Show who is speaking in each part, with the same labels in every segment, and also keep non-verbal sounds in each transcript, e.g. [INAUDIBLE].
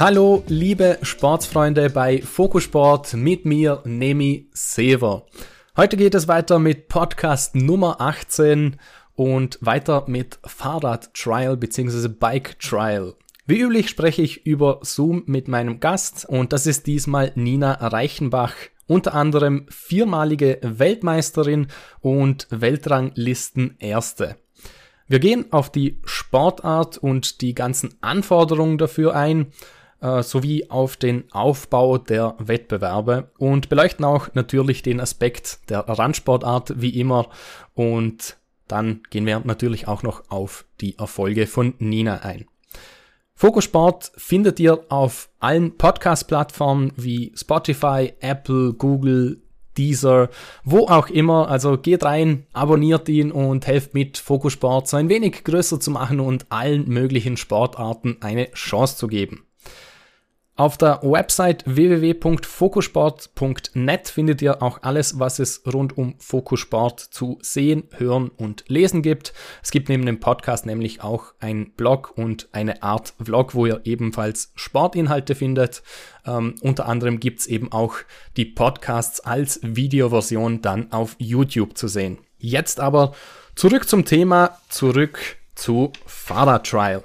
Speaker 1: Hallo, liebe Sportsfreunde bei Fokusport mit mir, Nemi Sever. Heute geht es weiter mit Podcast Nummer 18 und weiter mit Fahrrad Trial bzw. Bike Trial. Wie üblich spreche ich über Zoom mit meinem Gast und das ist diesmal Nina Reichenbach, unter anderem viermalige Weltmeisterin und Weltranglisten Erste. Wir gehen auf die Sportart und die ganzen Anforderungen dafür ein äh, sowie auf den Aufbau der Wettbewerbe und beleuchten auch natürlich den Aspekt der Randsportart wie immer und dann gehen wir natürlich auch noch auf die Erfolge von Nina ein. Fokusport findet ihr auf allen Podcast-Plattformen wie Spotify, Apple, Google, Deezer, wo auch immer. Also geht rein, abonniert ihn und helft mit, Fokusport so ein wenig größer zu machen und allen möglichen Sportarten eine Chance zu geben. Auf der Website www.fokusport.net findet ihr auch alles, was es rund um Fokusport zu sehen, hören und lesen gibt. Es gibt neben dem Podcast nämlich auch einen Blog und eine Art Vlog, wo ihr ebenfalls Sportinhalte findet. Ähm, unter anderem gibt es eben auch die Podcasts als Videoversion dann auf YouTube zu sehen. Jetzt aber zurück zum Thema, zurück zu Fahrradtrial.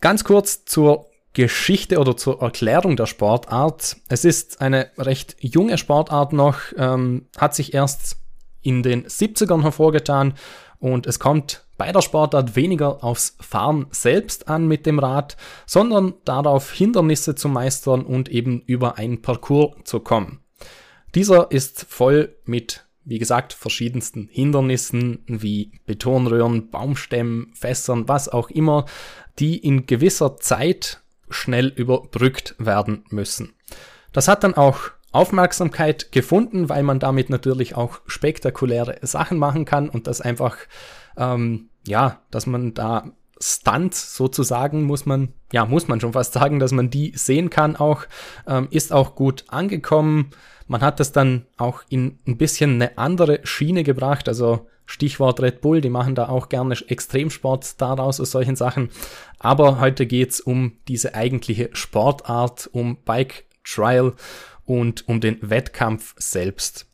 Speaker 1: Ganz kurz zur Geschichte oder zur Erklärung der Sportart. Es ist eine recht junge Sportart noch, ähm, hat sich erst in den 70ern hervorgetan und es kommt bei der Sportart weniger aufs Fahren selbst an mit dem Rad, sondern darauf Hindernisse zu meistern und eben über einen Parcours zu kommen. Dieser ist voll mit, wie gesagt, verschiedensten Hindernissen wie Betonröhren, Baumstämmen, Fässern, was auch immer, die in gewisser Zeit schnell überbrückt werden müssen. Das hat dann auch Aufmerksamkeit gefunden, weil man damit natürlich auch spektakuläre Sachen machen kann und das einfach, ähm, ja, dass man da Stunts sozusagen muss man, ja, muss man schon fast sagen, dass man die sehen kann auch, ähm, ist auch gut angekommen. Man hat das dann auch in ein bisschen eine andere Schiene gebracht, also Stichwort Red Bull, die machen da auch gerne Extremsport daraus aus solchen Sachen. Aber heute geht's um diese eigentliche Sportart, um Bike Trial und um den Wettkampf selbst.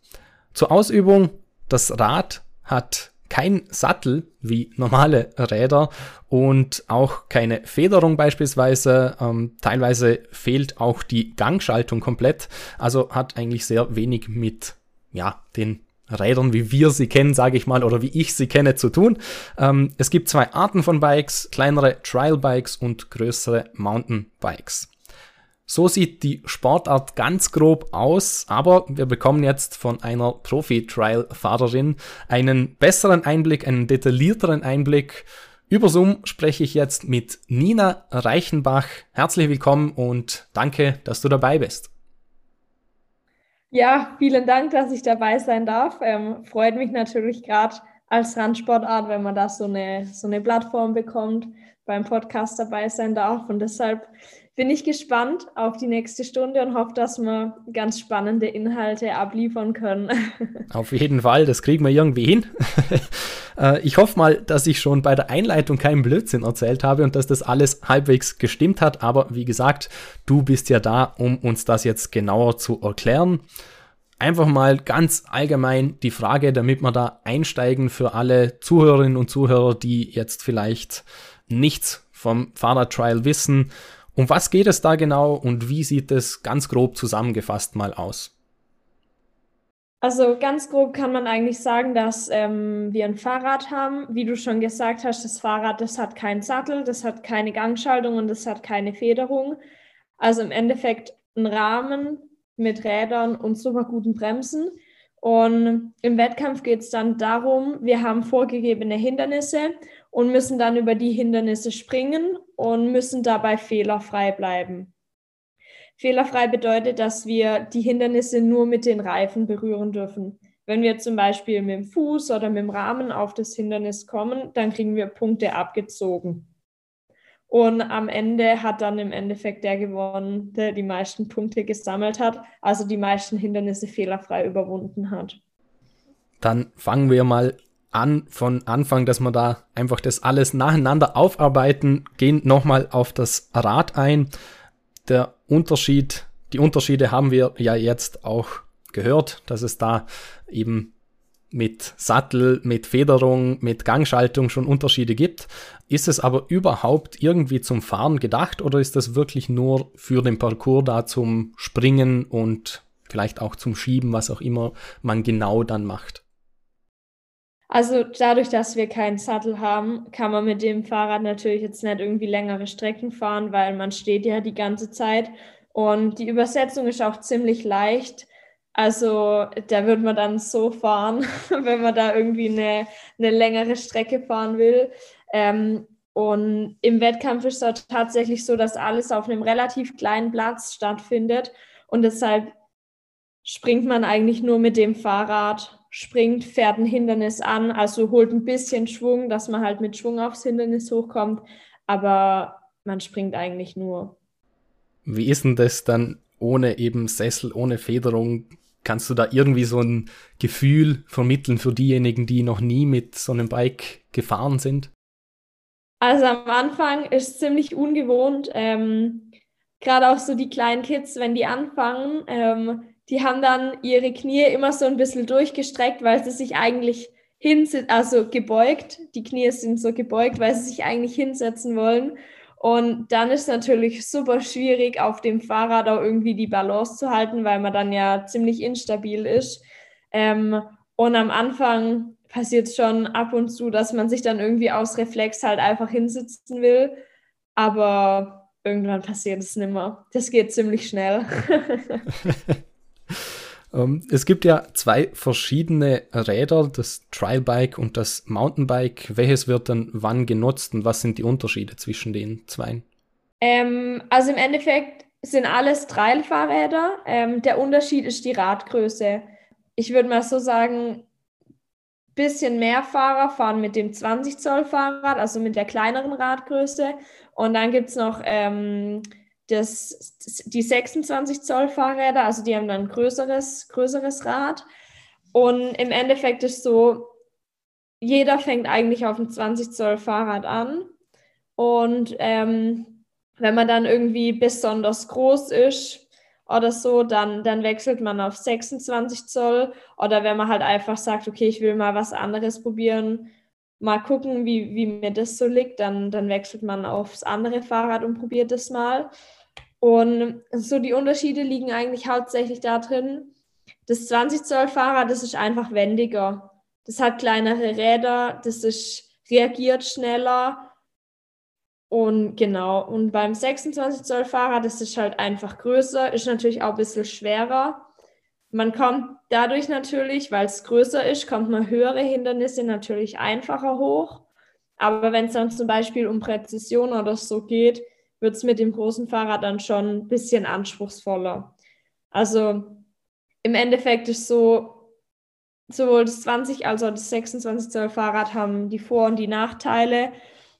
Speaker 1: Zur Ausübung, das Rad hat kein Sattel wie normale Räder und auch keine Federung beispielsweise. Ähm, teilweise fehlt auch die Gangschaltung komplett. Also hat eigentlich sehr wenig mit ja, den Rädern, wie wir sie kennen, sage ich mal, oder wie ich sie kenne, zu tun. Ähm, es gibt zwei Arten von Bikes, kleinere Trial Bikes und größere Mountain Bikes. So sieht die Sportart ganz grob aus, aber wir bekommen jetzt von einer Profi-Trial-Fahrerin einen besseren Einblick, einen detaillierteren Einblick. Über Zoom spreche ich jetzt mit Nina Reichenbach. Herzlich willkommen und danke, dass du dabei bist.
Speaker 2: Ja, vielen Dank, dass ich dabei sein darf. Ähm, freut mich natürlich gerade als Randsportart, wenn man da so eine, so eine Plattform bekommt, beim Podcast dabei sein darf. Und deshalb bin ich gespannt auf die nächste Stunde und hoffe, dass wir ganz spannende Inhalte abliefern können. [LAUGHS]
Speaker 1: Auf jeden Fall, das kriegen wir irgendwie hin. [LAUGHS] Äh, ich hoffe mal, dass ich schon bei der Einleitung keinen Blödsinn erzählt habe und dass das alles halbwegs gestimmt hat. Aber wie gesagt, du bist ja da, um uns das jetzt genauer zu erklären. Einfach mal ganz allgemein die Frage, damit wir da einsteigen für alle Zuhörerinnen und Zuhörer, die jetzt vielleicht nichts vom Fahrradtrial wissen. Um was geht es da genau und wie sieht es ganz grob zusammengefasst mal aus?
Speaker 2: Also ganz grob kann man eigentlich sagen, dass ähm, wir ein Fahrrad haben. Wie du schon gesagt hast, das Fahrrad, das hat keinen Sattel, das hat keine Gangschaltung und das hat keine Federung. Also im Endeffekt ein Rahmen mit Rädern und super guten Bremsen. Und im Wettkampf geht es dann darum, wir haben vorgegebene Hindernisse und müssen dann über die Hindernisse springen und müssen dabei fehlerfrei bleiben. Fehlerfrei bedeutet, dass wir die Hindernisse nur mit den Reifen berühren dürfen. Wenn wir zum Beispiel mit dem Fuß oder mit dem Rahmen auf das Hindernis kommen, dann kriegen wir Punkte abgezogen. Und am Ende hat dann im Endeffekt der gewonnen, der die meisten Punkte gesammelt hat, also die meisten Hindernisse fehlerfrei überwunden hat.
Speaker 1: Dann fangen wir mal an von Anfang, dass wir da einfach das alles nacheinander aufarbeiten, gehen nochmal auf das Rad ein. der Unterschied, die Unterschiede haben wir ja jetzt auch gehört, dass es da eben mit Sattel, mit Federung, mit Gangschaltung schon Unterschiede gibt. Ist es aber überhaupt irgendwie zum Fahren gedacht oder ist das wirklich nur für den Parcours da zum Springen und vielleicht auch zum Schieben, was auch immer man genau dann macht?
Speaker 2: Also dadurch, dass wir keinen Sattel haben, kann man mit dem Fahrrad natürlich jetzt nicht irgendwie längere Strecken fahren, weil man steht ja die ganze Zeit. Und die Übersetzung ist auch ziemlich leicht. Also da wird man dann so fahren, [LAUGHS] wenn man da irgendwie eine, eine längere Strecke fahren will. Ähm, und im Wettkampf ist es tatsächlich so, dass alles auf einem relativ kleinen Platz stattfindet. Und deshalb springt man eigentlich nur mit dem Fahrrad springt, fährt ein Hindernis an, also holt ein bisschen Schwung, dass man halt mit Schwung aufs Hindernis hochkommt, aber man springt eigentlich nur.
Speaker 1: Wie ist denn das dann ohne eben Sessel, ohne Federung? Kannst du da irgendwie so ein Gefühl vermitteln für diejenigen, die noch nie mit so einem Bike gefahren sind?
Speaker 2: Also am Anfang ist es ziemlich ungewohnt. Ähm, Gerade auch so die kleinen Kids, wenn die anfangen, ähm, die haben dann ihre Knie immer so ein bisschen durchgestreckt, weil sie sich eigentlich hinsetzen, also gebeugt. Die Knie sind so gebeugt, weil sie sich eigentlich hinsetzen wollen. Und dann ist natürlich super schwierig, auf dem Fahrrad auch irgendwie die Balance zu halten, weil man dann ja ziemlich instabil ist. Ähm, und am Anfang passiert es schon ab und zu, dass man sich dann irgendwie aus Reflex halt einfach hinsitzen will. Aber irgendwann passiert es nicht mehr. Das geht ziemlich schnell. [LAUGHS] [LAUGHS]
Speaker 1: Ähm, es gibt ja zwei verschiedene Räder, das Trialbike und das Mountainbike. Welches wird dann wann genutzt und was sind die Unterschiede zwischen den zwei?
Speaker 2: Ähm, also im Endeffekt sind alles Trial-Fahrräder. Ähm, der Unterschied ist die Radgröße. Ich würde mal so sagen, bisschen mehr Fahrer fahren mit dem 20 Zoll Fahrrad, also mit der kleineren Radgröße. Und dann gibt es noch ähm, das, die 26 Zoll Fahrräder, also die haben dann ein größeres, größeres Rad. Und im Endeffekt ist so, jeder fängt eigentlich auf dem 20 Zoll Fahrrad an. Und ähm, wenn man dann irgendwie besonders groß ist oder so, dann, dann wechselt man auf 26 Zoll. Oder wenn man halt einfach sagt, okay, ich will mal was anderes probieren, mal gucken, wie, wie mir das so liegt, dann, dann wechselt man aufs andere Fahrrad und probiert das mal. Und so die Unterschiede liegen eigentlich hauptsächlich darin, das 20 Zoll Fahrrad, das ist einfach wendiger. Das hat kleinere Räder, das ist, reagiert schneller. Und genau, und beim 26 Zoll Fahrrad, das ist halt einfach größer, ist natürlich auch ein bisschen schwerer. Man kommt dadurch natürlich, weil es größer ist, kommt man höhere Hindernisse natürlich einfacher hoch. Aber wenn es dann zum Beispiel um Präzision oder so geht, wird es mit dem großen Fahrrad dann schon ein bisschen anspruchsvoller. Also im Endeffekt ist so, sowohl das 20 als auch das 26 Zoll Fahrrad haben die Vor- und die Nachteile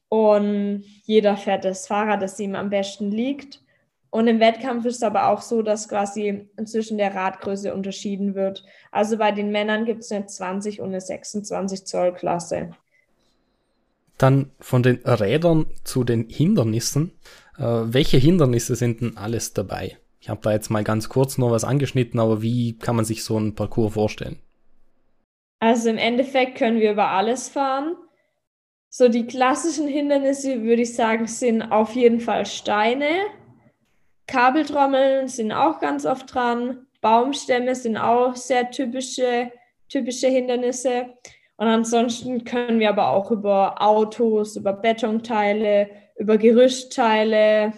Speaker 2: und jeder fährt das Fahrrad, das ihm am besten liegt. Und im Wettkampf ist es aber auch so, dass quasi zwischen der Radgröße unterschieden wird. Also bei den Männern gibt es eine 20 und eine 26 Zoll Klasse.
Speaker 1: Dann von den Rädern zu den Hindernissen. Äh, welche Hindernisse sind denn alles dabei? Ich habe da jetzt mal ganz kurz nur was angeschnitten, aber wie kann man sich so einen Parcours vorstellen?
Speaker 2: Also im Endeffekt können wir über alles fahren. So die klassischen Hindernisse, würde ich sagen, sind auf jeden Fall Steine. Kabeltrommeln sind auch ganz oft dran. Baumstämme sind auch sehr typische, typische Hindernisse. Und ansonsten können wir aber auch über Autos, über Betonteile, über Gerüstteile,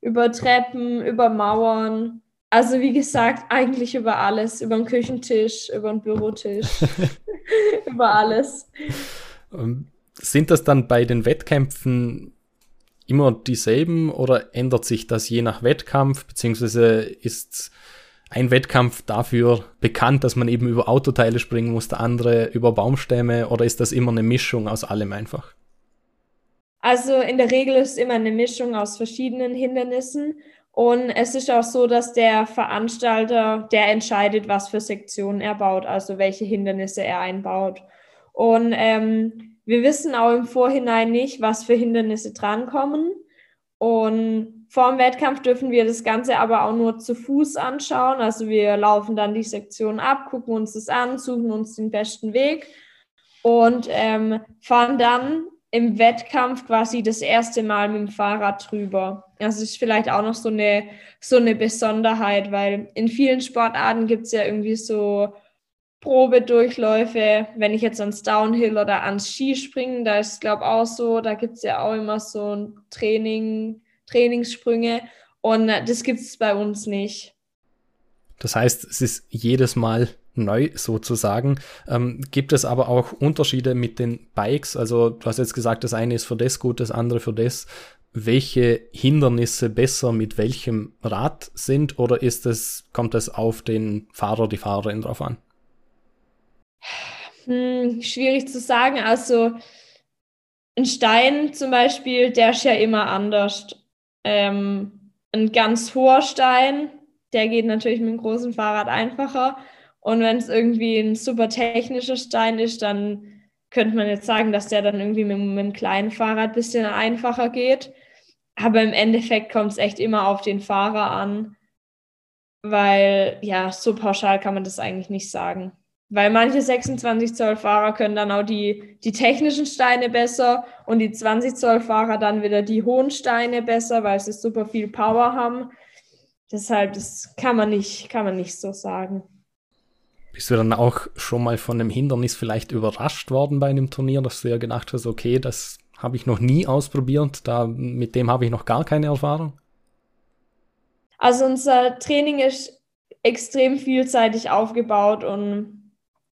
Speaker 2: über Treppen, über Mauern. Also wie gesagt, eigentlich über alles, über den Küchentisch, über den Bürotisch, [LAUGHS] [LAUGHS] über alles.
Speaker 1: Ähm, sind das dann bei den Wettkämpfen immer dieselben oder ändert sich das je nach Wettkampf, beziehungsweise ist ein Wettkampf dafür bekannt, dass man eben über Autoteile springen muss, der andere über Baumstämme oder ist das immer eine Mischung aus allem einfach?
Speaker 2: Also in der Regel ist es immer eine Mischung aus verschiedenen Hindernissen und es ist auch so, dass der Veranstalter, der entscheidet, was für Sektionen er baut, also welche Hindernisse er einbaut. Und ähm, wir wissen auch im Vorhinein nicht, was für Hindernisse drankommen. Und vor dem Wettkampf dürfen wir das Ganze aber auch nur zu Fuß anschauen. Also wir laufen dann die Sektion ab, gucken uns das an, suchen uns den besten Weg und ähm, fahren dann im Wettkampf quasi das erste Mal mit dem Fahrrad drüber. Das ist vielleicht auch noch so eine, so eine Besonderheit, weil in vielen Sportarten gibt es ja irgendwie so Probedurchläufe. Wenn ich jetzt ans Downhill oder ans Skispringen, da ist es glaube ich auch so, da gibt es ja auch immer so ein Training, Trainingssprünge und das gibt es bei uns nicht.
Speaker 1: Das heißt, es ist jedes Mal neu sozusagen. Ähm, gibt es aber auch Unterschiede mit den Bikes? Also du hast jetzt gesagt, das eine ist für das gut, das andere für das. Welche Hindernisse besser mit welchem Rad sind oder ist es, kommt es auf den Fahrer, die Fahrerin drauf an?
Speaker 2: Hm, schwierig zu sagen. Also ein Stein zum Beispiel, der ist ja immer anders. Ähm, ein ganz hoher Stein, der geht natürlich mit dem großen Fahrrad einfacher. Und wenn es irgendwie ein super technischer Stein ist, dann könnte man jetzt sagen, dass der dann irgendwie mit, mit einem kleinen Fahrrad ein bisschen einfacher geht. Aber im Endeffekt kommt es echt immer auf den Fahrer an, weil ja, so pauschal kann man das eigentlich nicht sagen. Weil manche 26 Zoll Fahrer können dann auch die, die technischen Steine besser und die 20 Zoll Fahrer dann wieder die hohen Steine besser, weil sie super viel Power haben. Deshalb, das kann man nicht, kann man nicht so sagen.
Speaker 1: Bist du dann auch schon mal von einem Hindernis vielleicht überrascht worden bei einem Turnier, dass du ja gedacht hast, okay, das habe ich noch nie ausprobiert, da, mit dem habe ich noch gar keine Erfahrung?
Speaker 2: Also unser Training ist extrem vielseitig aufgebaut und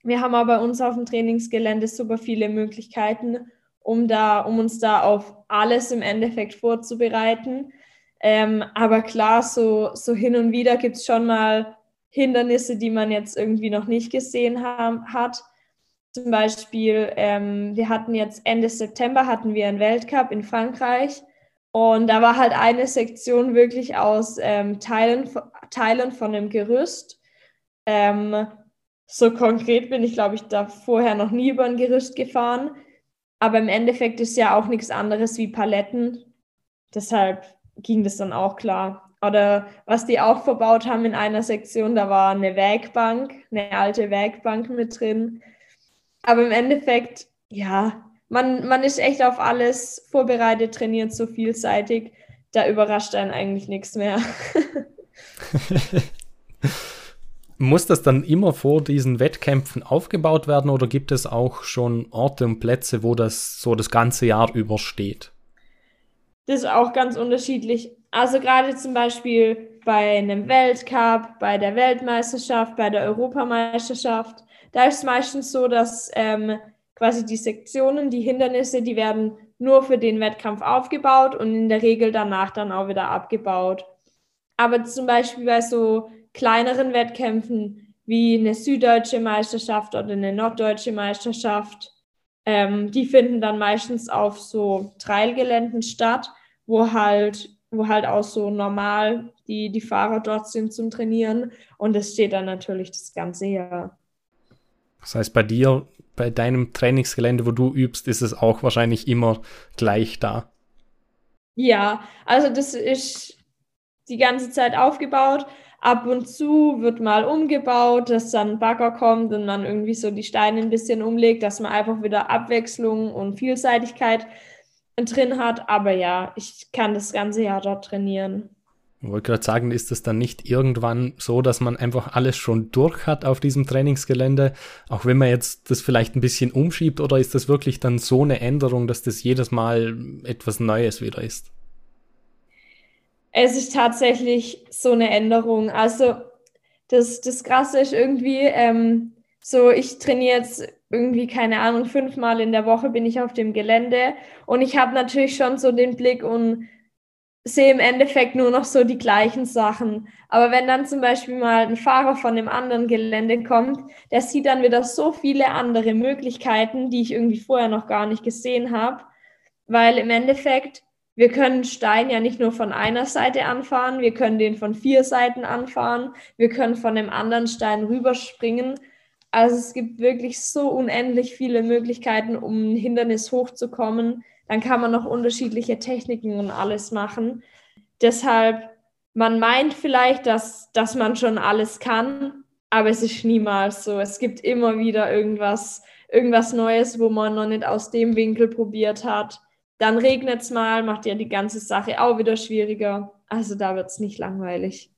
Speaker 2: wir haben aber bei uns auf dem Trainingsgelände super viele Möglichkeiten, um da, um uns da auf alles im Endeffekt vorzubereiten. Ähm, aber klar, so, so hin und wieder gibt es schon mal Hindernisse, die man jetzt irgendwie noch nicht gesehen haben, hat. Zum Beispiel, ähm, wir hatten jetzt Ende September hatten wir einen Weltcup in Frankreich und da war halt eine Sektion wirklich aus ähm, Teilen, Teilen von einem Gerüst. Ähm, so konkret bin ich, glaube ich, da vorher noch nie über ein Gerüst gefahren. Aber im Endeffekt ist ja auch nichts anderes wie Paletten. Deshalb ging das dann auch klar. Oder was die auch verbaut haben in einer Sektion, da war eine Werkbank, eine alte Werkbank mit drin. Aber im Endeffekt, ja, man, man ist echt auf alles vorbereitet, trainiert so vielseitig. Da überrascht einen eigentlich nichts mehr. [LAUGHS] [LAUGHS]
Speaker 1: Muss das dann immer vor diesen Wettkämpfen aufgebaut werden oder gibt es auch schon Orte und Plätze, wo das so das ganze Jahr übersteht?
Speaker 2: Das ist auch ganz unterschiedlich. Also gerade zum Beispiel bei einem Weltcup, bei der Weltmeisterschaft, bei der Europameisterschaft, da ist es meistens so, dass ähm, quasi die Sektionen, die Hindernisse, die werden nur für den Wettkampf aufgebaut und in der Regel danach dann auch wieder abgebaut. Aber zum Beispiel bei so kleineren Wettkämpfen wie eine süddeutsche Meisterschaft oder eine norddeutsche Meisterschaft, ähm, die finden dann meistens auf so Trailgeländen statt, wo halt, wo halt auch so normal die, die Fahrer dort sind zum Trainieren. Und das steht dann natürlich das ganze Jahr.
Speaker 1: Das heißt, bei dir, bei deinem Trainingsgelände, wo du übst, ist es auch wahrscheinlich immer gleich da.
Speaker 2: Ja, also das ist die ganze Zeit aufgebaut. Ab und zu wird mal umgebaut, dass dann ein Bagger kommt und man irgendwie so die Steine ein bisschen umlegt, dass man einfach wieder Abwechslung und Vielseitigkeit drin hat. Aber ja, ich kann das ganze Jahr dort trainieren.
Speaker 1: Ich wollte gerade sagen, ist es dann nicht irgendwann so, dass man einfach alles schon durch hat auf diesem Trainingsgelände, auch wenn man jetzt das vielleicht ein bisschen umschiebt, oder ist das wirklich dann so eine Änderung, dass das jedes Mal etwas Neues wieder ist?
Speaker 2: Es ist tatsächlich so eine Änderung. Also das, das Krasse ist irgendwie, ähm, so ich trainiere jetzt irgendwie, keine Ahnung, fünfmal in der Woche bin ich auf dem Gelände und ich habe natürlich schon so den Blick und sehe im Endeffekt nur noch so die gleichen Sachen. Aber wenn dann zum Beispiel mal ein Fahrer von einem anderen Gelände kommt, der sieht dann wieder so viele andere Möglichkeiten, die ich irgendwie vorher noch gar nicht gesehen habe, weil im Endeffekt wir können Stein ja nicht nur von einer Seite anfahren, wir können den von vier Seiten anfahren, wir können von dem anderen Stein rüberspringen. Also es gibt wirklich so unendlich viele Möglichkeiten, um ein Hindernis hochzukommen. Dann kann man noch unterschiedliche Techniken und alles machen. deshalb, man meint vielleicht, dass, dass man schon alles kann, aber es ist niemals so. Es gibt immer wieder irgendwas, irgendwas Neues, wo man noch nicht aus dem Winkel probiert hat. Dann regnet es mal, macht ja die ganze Sache auch wieder schwieriger. Also da wird es nicht langweilig.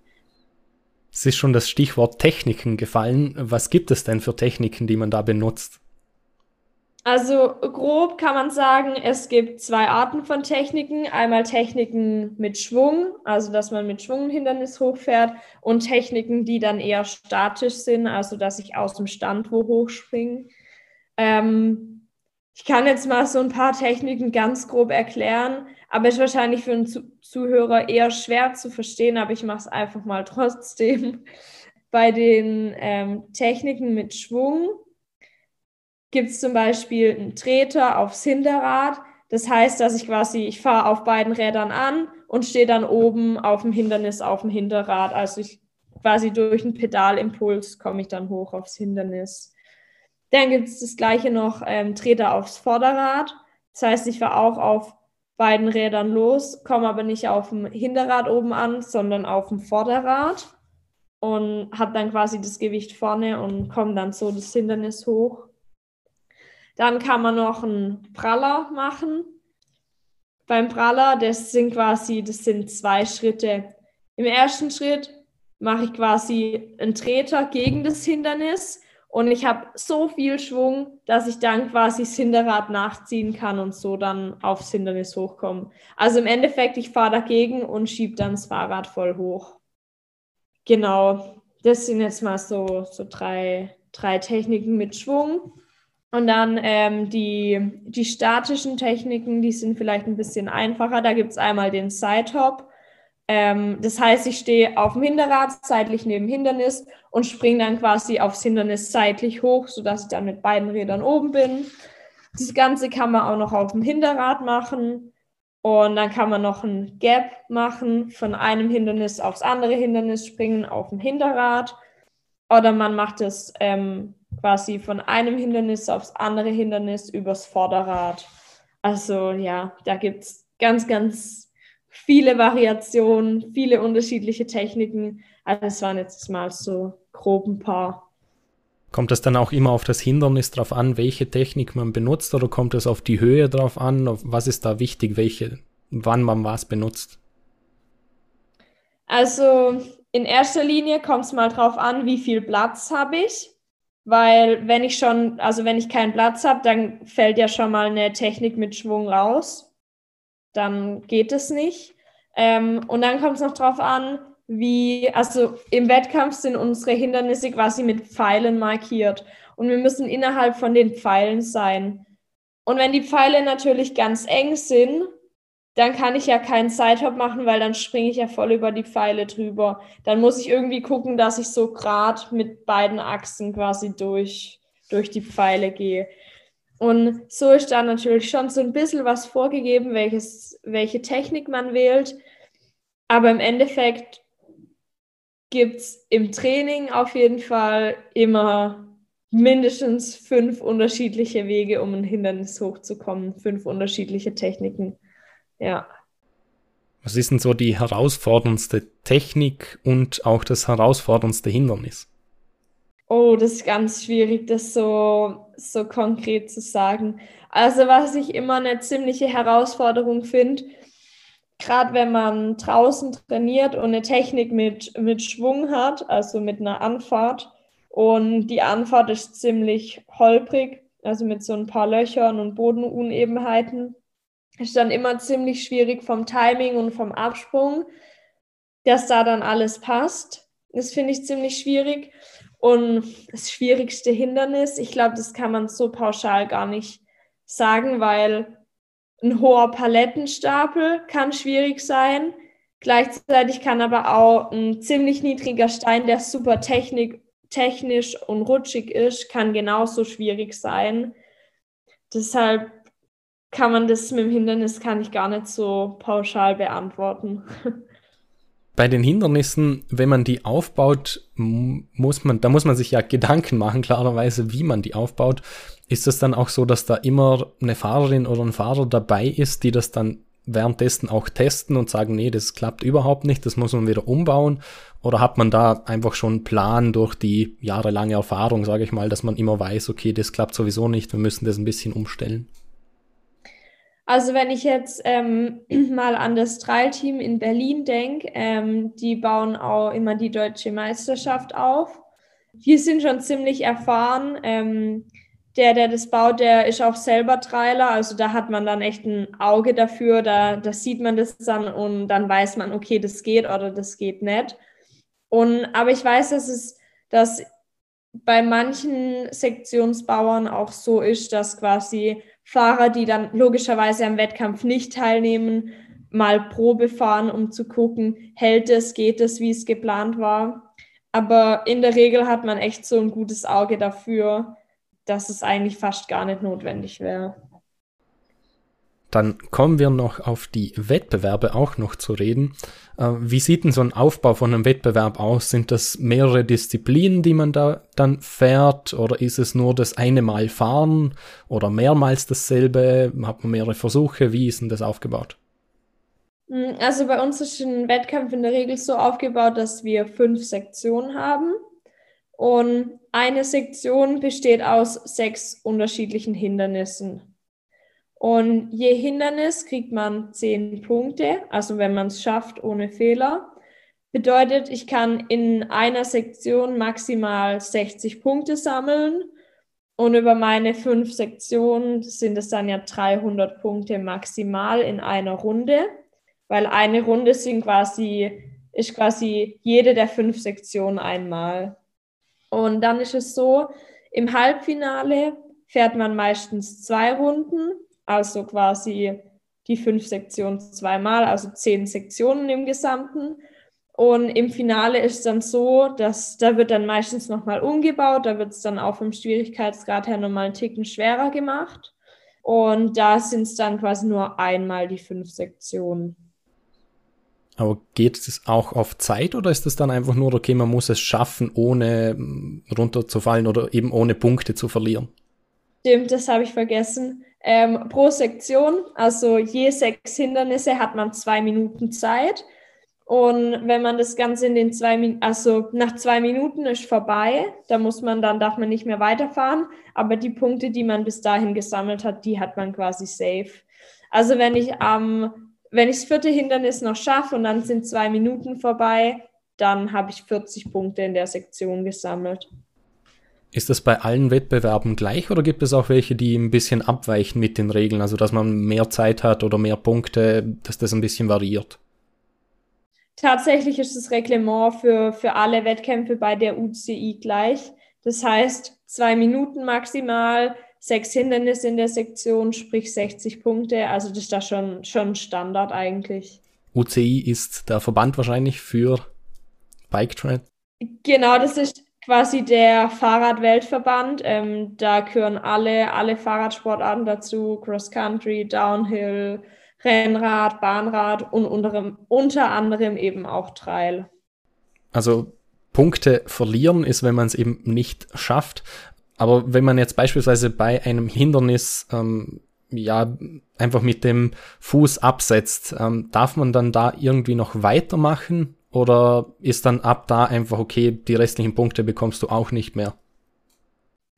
Speaker 1: Es ist schon das Stichwort Techniken gefallen. Was gibt es denn für Techniken, die man da benutzt?
Speaker 2: Also grob kann man sagen, es gibt zwei Arten von Techniken. Einmal Techniken mit Schwung, also dass man mit Schwung ein Hindernis hochfährt, und Techniken, die dann eher statisch sind, also dass ich aus dem Stand wo hochspringe. Ähm, ich kann jetzt mal so ein paar Techniken ganz grob erklären, aber ist wahrscheinlich für einen Zuhörer eher schwer zu verstehen, aber ich mache es einfach mal [LAUGHS] trotzdem. Bei den ähm, Techniken mit Schwung gibt es zum Beispiel einen Treter aufs Hinterrad. Das heißt, dass ich quasi, ich fahre auf beiden Rädern an und stehe dann oben auf dem Hindernis auf dem Hinterrad. Also ich quasi durch einen Pedalimpuls komme ich dann hoch aufs Hindernis. Dann gibt es das gleiche noch ähm, Treter aufs Vorderrad. Das heißt, ich fahre auch auf beiden Rädern los, komme aber nicht auf dem Hinterrad oben an, sondern auf dem Vorderrad und habe dann quasi das Gewicht vorne und komme dann so das Hindernis hoch. Dann kann man noch einen Praller machen. Beim Praller, das sind quasi, das sind zwei Schritte. Im ersten Schritt mache ich quasi einen Treter gegen das Hindernis und ich habe so viel Schwung, dass ich dann quasi das Hinterrad nachziehen kann und so dann aufs Hindernis hochkommen. Also im Endeffekt, ich fahre dagegen und schiebe dann das Fahrrad voll hoch. Genau, das sind jetzt mal so, so drei, drei Techniken mit Schwung. Und dann ähm, die, die statischen Techniken, die sind vielleicht ein bisschen einfacher. Da gibt es einmal den Side-Hop. Ähm, das heißt, ich stehe auf dem Hinterrad, seitlich neben Hindernis und springe dann quasi aufs Hindernis seitlich hoch, sodass ich dann mit beiden Rädern oben bin. Das Ganze kann man auch noch auf dem Hinterrad machen. Und dann kann man noch ein Gap machen, von einem Hindernis aufs andere Hindernis springen auf dem Hinterrad. Oder man macht es ähm, quasi von einem Hindernis aufs andere Hindernis übers Vorderrad. Also ja, da gibt es ganz, ganz viele Variationen, viele unterschiedliche Techniken. Also es waren jetzt mal so grob ein paar.
Speaker 1: Kommt es dann auch immer auf das Hindernis drauf an, welche Technik man benutzt oder kommt es auf die Höhe drauf an? Was ist da wichtig, welche, wann man was benutzt?
Speaker 2: Also in erster Linie kommt es mal drauf an, wie viel Platz habe ich weil wenn ich schon, also wenn ich keinen Platz habe, dann fällt ja schon mal eine Technik mit Schwung raus. Dann geht es nicht. Ähm, und dann kommt es noch drauf an, wie, also im Wettkampf sind unsere Hindernisse quasi mit Pfeilen markiert und wir müssen innerhalb von den Pfeilen sein. Und wenn die Pfeile natürlich ganz eng sind, dann kann ich ja keinen Sidehop machen, weil dann springe ich ja voll über die Pfeile drüber. Dann muss ich irgendwie gucken, dass ich so gerade mit beiden Achsen quasi durch, durch die Pfeile gehe. Und so ist da natürlich schon so ein bisschen was vorgegeben, welches, welche Technik man wählt. Aber im Endeffekt gibt es im Training auf jeden Fall immer mindestens fünf unterschiedliche Wege, um ein Hindernis hochzukommen, fünf unterschiedliche Techniken. Ja.
Speaker 1: Was ist denn so die herausforderndste Technik und auch das herausforderndste Hindernis?
Speaker 2: Oh, das ist ganz schwierig, das so, so konkret zu sagen. Also, was ich immer eine ziemliche Herausforderung finde, gerade wenn man draußen trainiert und eine Technik mit, mit Schwung hat, also mit einer Anfahrt, und die Anfahrt ist ziemlich holprig, also mit so ein paar Löchern und Bodenunebenheiten ist dann immer ziemlich schwierig vom Timing und vom Absprung, dass da dann alles passt. Das finde ich ziemlich schwierig. Und das schwierigste Hindernis, ich glaube, das kann man so pauschal gar nicht sagen, weil ein hoher Palettenstapel kann schwierig sein. Gleichzeitig kann aber auch ein ziemlich niedriger Stein, der super technik, technisch und rutschig ist, kann genauso schwierig sein. Deshalb kann man das mit dem Hindernis kann ich gar nicht so pauschal beantworten. [LAUGHS]
Speaker 1: Bei den Hindernissen, wenn man die aufbaut, muss man, da muss man sich ja Gedanken machen, klarerweise, wie man die aufbaut. Ist es dann auch so, dass da immer eine Fahrerin oder ein Fahrer dabei ist, die das dann währenddessen auch testen und sagen, nee, das klappt überhaupt nicht, das muss man wieder umbauen? Oder hat man da einfach schon einen Plan durch die jahrelange Erfahrung, sage ich mal, dass man immer weiß, okay, das klappt sowieso nicht, wir müssen das ein bisschen umstellen?
Speaker 2: Also wenn ich jetzt ähm, [CLEARS THROAT] mal an das Trail-Team in Berlin denke, ähm, die bauen auch immer die deutsche Meisterschaft auf. Wir sind schon ziemlich erfahren. Ähm, der, der das baut, der ist auch selber Trailer. Also da hat man dann echt ein Auge dafür. Da, da sieht man das dann und dann weiß man, okay, das geht oder das geht nicht. Und, aber ich weiß, dass es, dass bei manchen Sektionsbauern auch so ist, dass quasi Fahrer, die dann logischerweise am Wettkampf nicht teilnehmen, mal Probe fahren, um zu gucken, hält es, geht es, wie es geplant war. Aber in der Regel hat man echt so ein gutes Auge dafür, dass es eigentlich fast gar nicht notwendig wäre.
Speaker 1: Dann kommen wir noch auf die Wettbewerbe auch noch zu reden. Äh, wie sieht denn so ein Aufbau von einem Wettbewerb aus? Sind das mehrere Disziplinen, die man da dann fährt? Oder ist es nur das eine Mal fahren oder mehrmals dasselbe? Hat man mehrere Versuche? Wie ist denn das aufgebaut?
Speaker 2: Hm, also bei uns ist ein Wettkampf in der Regel so aufgebaut, dass wir fünf Sektionen haben. Und eine Sektion besteht aus sechs unterschiedlichen Hindernissen. Und je Hindernis kriegt man zehn Punkte, also wenn man es schafft ohne Fehler. Bedeutet, ich kann in einer Sektion maximal 60 Punkte sammeln und über meine fünf Sektionen sind es dann ja 300 Punkte maximal in einer Runde, weil eine Runde sind quasi, ist quasi jede der fünf Sektionen einmal. Und dann ist es so, im Halbfinale fährt man meistens zwei Runden also quasi die fünf Sektionen zweimal, also zehn Sektionen im Gesamten. Und im Finale ist es dann so, dass da wird dann meistens nochmal umgebaut, da wird es dann auch vom Schwierigkeitsgrad her nochmal einen Ticken schwerer gemacht. Und da sind es dann quasi nur einmal die fünf Sektionen.
Speaker 1: Aber geht es auch auf Zeit oder ist es dann einfach nur, okay, man muss es schaffen, ohne runterzufallen oder eben ohne Punkte zu verlieren?
Speaker 2: Stimmt, das habe ich vergessen. Ähm, pro Sektion, also je sechs Hindernisse, hat man zwei Minuten Zeit. Und wenn man das Ganze in den zwei Minuten, also nach zwei Minuten ist vorbei, da muss man dann, darf man nicht mehr weiterfahren. Aber die Punkte, die man bis dahin gesammelt hat, die hat man quasi safe. Also wenn ich am, ähm, wenn ich das vierte Hindernis noch schaffe und dann sind zwei Minuten vorbei, dann habe ich 40 Punkte in der Sektion gesammelt.
Speaker 1: Ist das bei allen Wettbewerben gleich oder gibt es auch welche, die ein bisschen abweichen mit den Regeln, also dass man mehr Zeit hat oder mehr Punkte, dass das ein bisschen variiert?
Speaker 2: Tatsächlich ist das Reglement für, für alle Wettkämpfe bei der UCI gleich. Das heißt, zwei Minuten maximal, sechs Hindernisse in der Sektion, sprich 60 Punkte. Also das ist da schon, schon Standard eigentlich.
Speaker 1: UCI ist der Verband wahrscheinlich für Bike Trail?
Speaker 2: Genau, das ist quasi der Fahrradweltverband. Ähm, da gehören alle, alle Fahrradsportarten dazu, Cross Country, Downhill, Rennrad, Bahnrad und unter, unter anderem eben auch Trail.
Speaker 1: Also Punkte verlieren ist, wenn man es eben nicht schafft. Aber wenn man jetzt beispielsweise bei einem Hindernis ähm, ja einfach mit dem Fuß absetzt, ähm, darf man dann da irgendwie noch weitermachen oder ist dann ab da einfach okay, die restlichen Punkte bekommst du auch nicht mehr?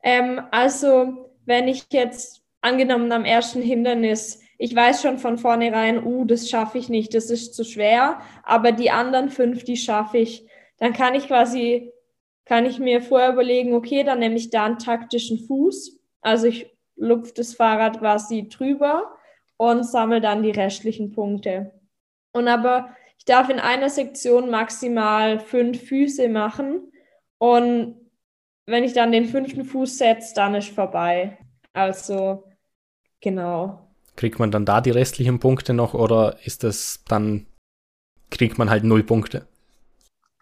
Speaker 2: Ähm, also, wenn ich jetzt angenommen am ersten Hindernis, ich weiß schon von vornherein, uh, das schaffe ich nicht, das ist zu schwer, aber die anderen fünf, die schaffe ich, dann kann ich quasi, kann ich mir vorher überlegen, okay, dann nehme ich da einen taktischen Fuß, also ich lupfe das Fahrrad quasi drüber und sammle dann die restlichen Punkte. Und aber darf in einer Sektion maximal fünf Füße machen und wenn ich dann den fünften Fuß setze, dann ist vorbei. Also, genau.
Speaker 1: Kriegt man dann da die restlichen Punkte noch oder ist das dann, kriegt man halt null Punkte?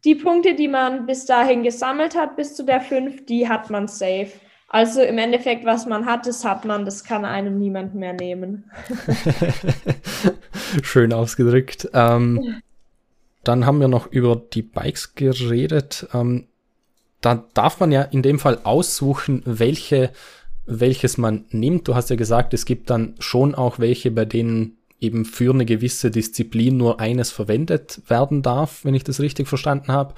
Speaker 2: Die Punkte, die man bis dahin gesammelt hat, bis zu der fünf, die hat man safe. Also im Endeffekt, was man hat, das hat man, das kann einem niemand mehr nehmen. [LAUGHS]
Speaker 1: Schön ausgedrückt. Ähm, [LAUGHS] dann haben wir noch über die Bikes geredet. Ähm, da darf man ja in dem Fall aussuchen, welche, welches man nimmt. Du hast ja gesagt, es gibt dann schon auch welche, bei denen eben für eine gewisse Disziplin nur eines verwendet werden darf, wenn ich das richtig verstanden habe.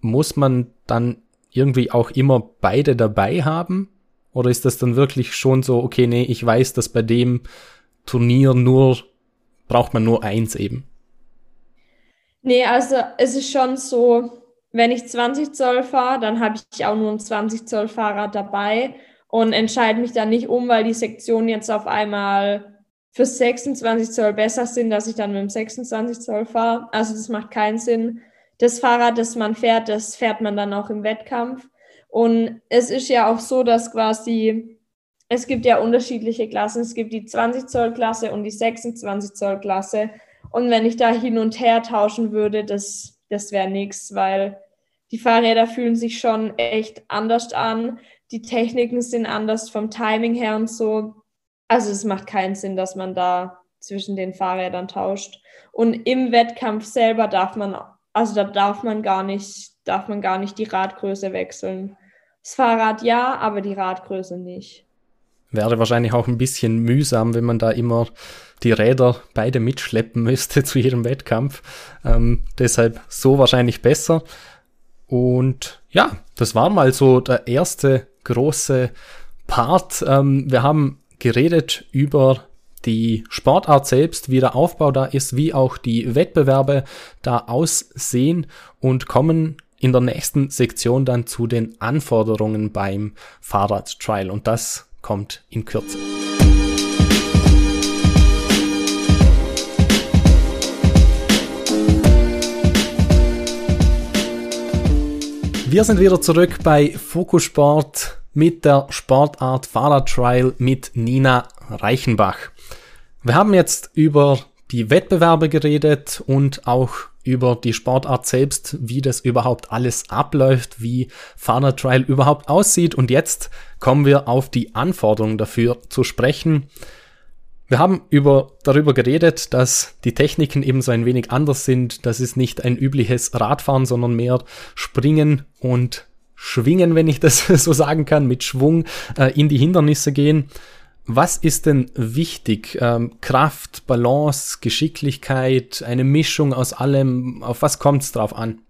Speaker 1: Muss man dann irgendwie auch immer beide dabei haben? Oder ist das dann wirklich schon so, okay, nee, ich weiß, dass bei dem Turnier nur, braucht man nur eins eben?
Speaker 2: Nee, also es ist schon so, wenn ich 20 Zoll fahre, dann habe ich auch nur ein 20 Zoll Fahrrad dabei und entscheide mich dann nicht um, weil die Sektionen jetzt auf einmal für 26 Zoll besser sind, dass ich dann mit dem 26 Zoll fahre. Also das macht keinen Sinn. Das Fahrrad, das man fährt, das fährt man dann auch im Wettkampf. Und es ist ja auch so, dass quasi, es gibt ja unterschiedliche Klassen. Es gibt die 20 Zoll Klasse und die 26 Zoll Klasse. Und wenn ich da hin und her tauschen würde, das, das wäre nichts, weil die Fahrräder fühlen sich schon echt anders an die Techniken sind anders vom Timing her und so. Also es macht keinen Sinn, dass man da zwischen den Fahrrädern tauscht. Und im Wettkampf selber darf man, also da darf man gar nicht, darf man gar nicht die Radgröße wechseln. Das Fahrrad ja, aber die Radgröße nicht.
Speaker 1: Wäre wahrscheinlich auch ein bisschen mühsam, wenn man da immer die Räder beide mitschleppen müsste [LAUGHS] zu jedem Wettkampf. Ähm, deshalb so wahrscheinlich besser. Und ja, das war mal so der erste große Part. Ähm, wir haben geredet über die Sportart selbst, wie der Aufbau da ist, wie auch die Wettbewerbe da aussehen und kommen in der nächsten Sektion dann zu den Anforderungen beim Fahrradtrial und das kommt in Kürze. Wir sind wieder zurück bei Fokusport mit der Sportart Fahrradtrial mit Nina Reichenbach. Wir haben jetzt über die Wettbewerbe geredet und auch über die Sportart selbst, wie das überhaupt alles abläuft, wie Fahrradtrial überhaupt aussieht. Und jetzt kommen wir auf die Anforderungen dafür zu sprechen. Wir haben über, darüber geredet, dass die Techniken eben so ein wenig anders sind. Das ist nicht ein übliches Radfahren, sondern mehr Springen und Schwingen, wenn ich das [LAUGHS] so sagen kann, mit Schwung äh, in die Hindernisse gehen. Was ist denn wichtig? Ähm, Kraft, Balance, Geschicklichkeit, eine Mischung aus allem. Auf was kommt es drauf an?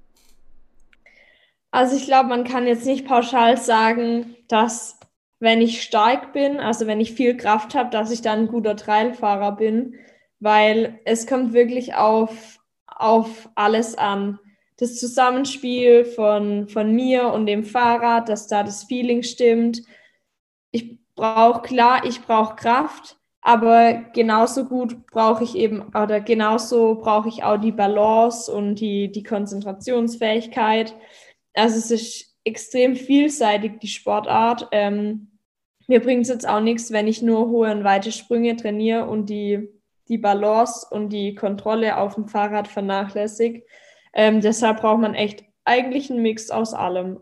Speaker 2: Also ich glaube, man kann jetzt nicht pauschal sagen, dass wenn ich stark bin, also wenn ich viel Kraft habe, dass ich dann ein guter Trailfahrer bin, weil es kommt wirklich auf, auf alles an. Das Zusammenspiel von, von mir und dem Fahrrad, dass da das Feeling stimmt. Ich brauche, klar, ich brauche Kraft, aber genauso gut brauche ich eben, oder genauso brauche ich auch die Balance und die, die Konzentrationsfähigkeit. Also es ist extrem vielseitig, die Sportart. Ähm, mir bringt es jetzt auch nichts, wenn ich nur hohe und weite Sprünge trainiere und die, die Balance und die Kontrolle auf dem Fahrrad vernachlässige. Ähm, deshalb braucht man echt eigentlich einen Mix aus allem.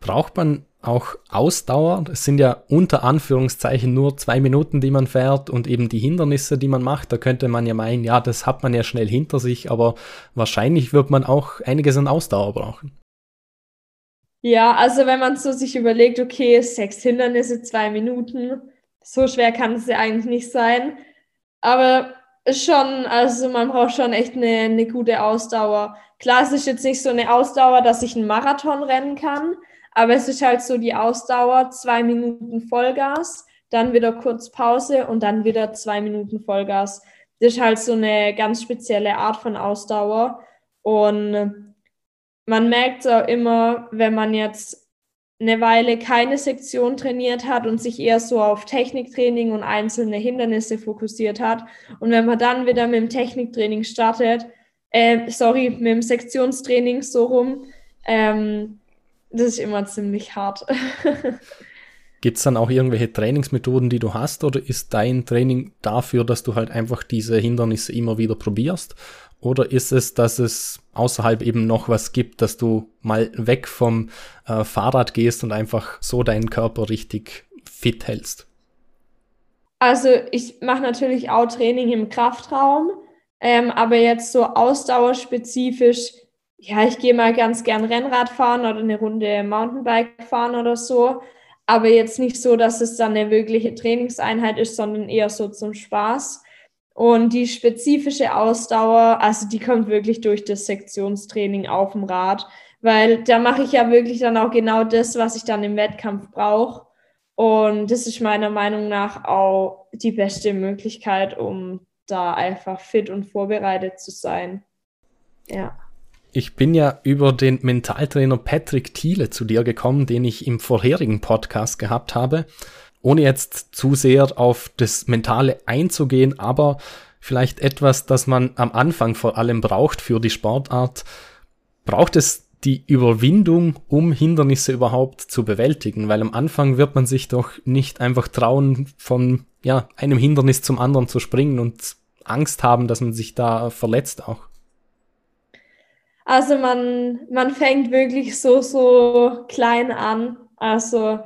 Speaker 1: Braucht man auch Ausdauer? Es sind ja unter Anführungszeichen nur zwei Minuten, die man fährt und eben die Hindernisse, die man macht. Da könnte man ja meinen, ja, das hat man ja schnell hinter sich, aber wahrscheinlich wird man auch einiges an Ausdauer brauchen.
Speaker 2: Ja, also wenn man so sich überlegt, okay, sechs Hindernisse, zwei Minuten, so schwer kann es ja eigentlich nicht sein. Aber schon, also man braucht schon echt eine, eine gute Ausdauer. Klar, es ist jetzt nicht so eine Ausdauer, dass ich einen Marathon rennen kann, aber es ist halt so die Ausdauer, zwei Minuten Vollgas, dann wieder kurz Pause und dann wieder zwei Minuten Vollgas. Das ist halt so eine ganz spezielle Art von Ausdauer. Und man merkt auch immer, wenn man jetzt eine Weile keine Sektion trainiert hat und sich eher so auf Techniktraining und einzelne Hindernisse fokussiert hat. Und wenn man dann wieder mit dem Techniktraining startet, äh, sorry, mit dem Sektionstraining so rum, ähm, das ist immer ziemlich hart. [LAUGHS]
Speaker 1: Gibt es dann auch irgendwelche Trainingsmethoden, die du hast, oder ist dein Training dafür, dass du halt einfach diese Hindernisse immer wieder probierst? Oder ist es, dass es außerhalb eben noch was gibt, dass du mal weg vom äh, Fahrrad gehst und einfach so deinen Körper richtig fit hältst?
Speaker 2: Also ich mache natürlich auch Training im Kraftraum, ähm, aber jetzt so ausdauerspezifisch, ja, ich gehe mal ganz gern Rennrad fahren oder eine Runde Mountainbike fahren oder so, aber jetzt nicht so, dass es dann eine wirkliche Trainingseinheit ist, sondern eher so zum Spaß. Und die spezifische Ausdauer, also die kommt wirklich durch das Sektionstraining auf dem Rad, weil da mache ich ja wirklich dann auch genau das, was ich dann im Wettkampf brauche. Und das ist meiner Meinung nach auch die beste Möglichkeit, um da einfach fit und vorbereitet zu sein. Ja.
Speaker 1: Ich bin ja über den Mentaltrainer Patrick Thiele zu dir gekommen, den ich im vorherigen Podcast gehabt habe. Ohne jetzt zu sehr auf das Mentale einzugehen, aber vielleicht etwas, das man am Anfang vor allem braucht für die Sportart. Braucht es die Überwindung, um Hindernisse überhaupt zu bewältigen? Weil am Anfang wird man sich doch nicht einfach trauen, von ja, einem Hindernis zum anderen zu springen und Angst haben, dass man sich da verletzt auch.
Speaker 2: Also man, man fängt wirklich so, so klein an. Also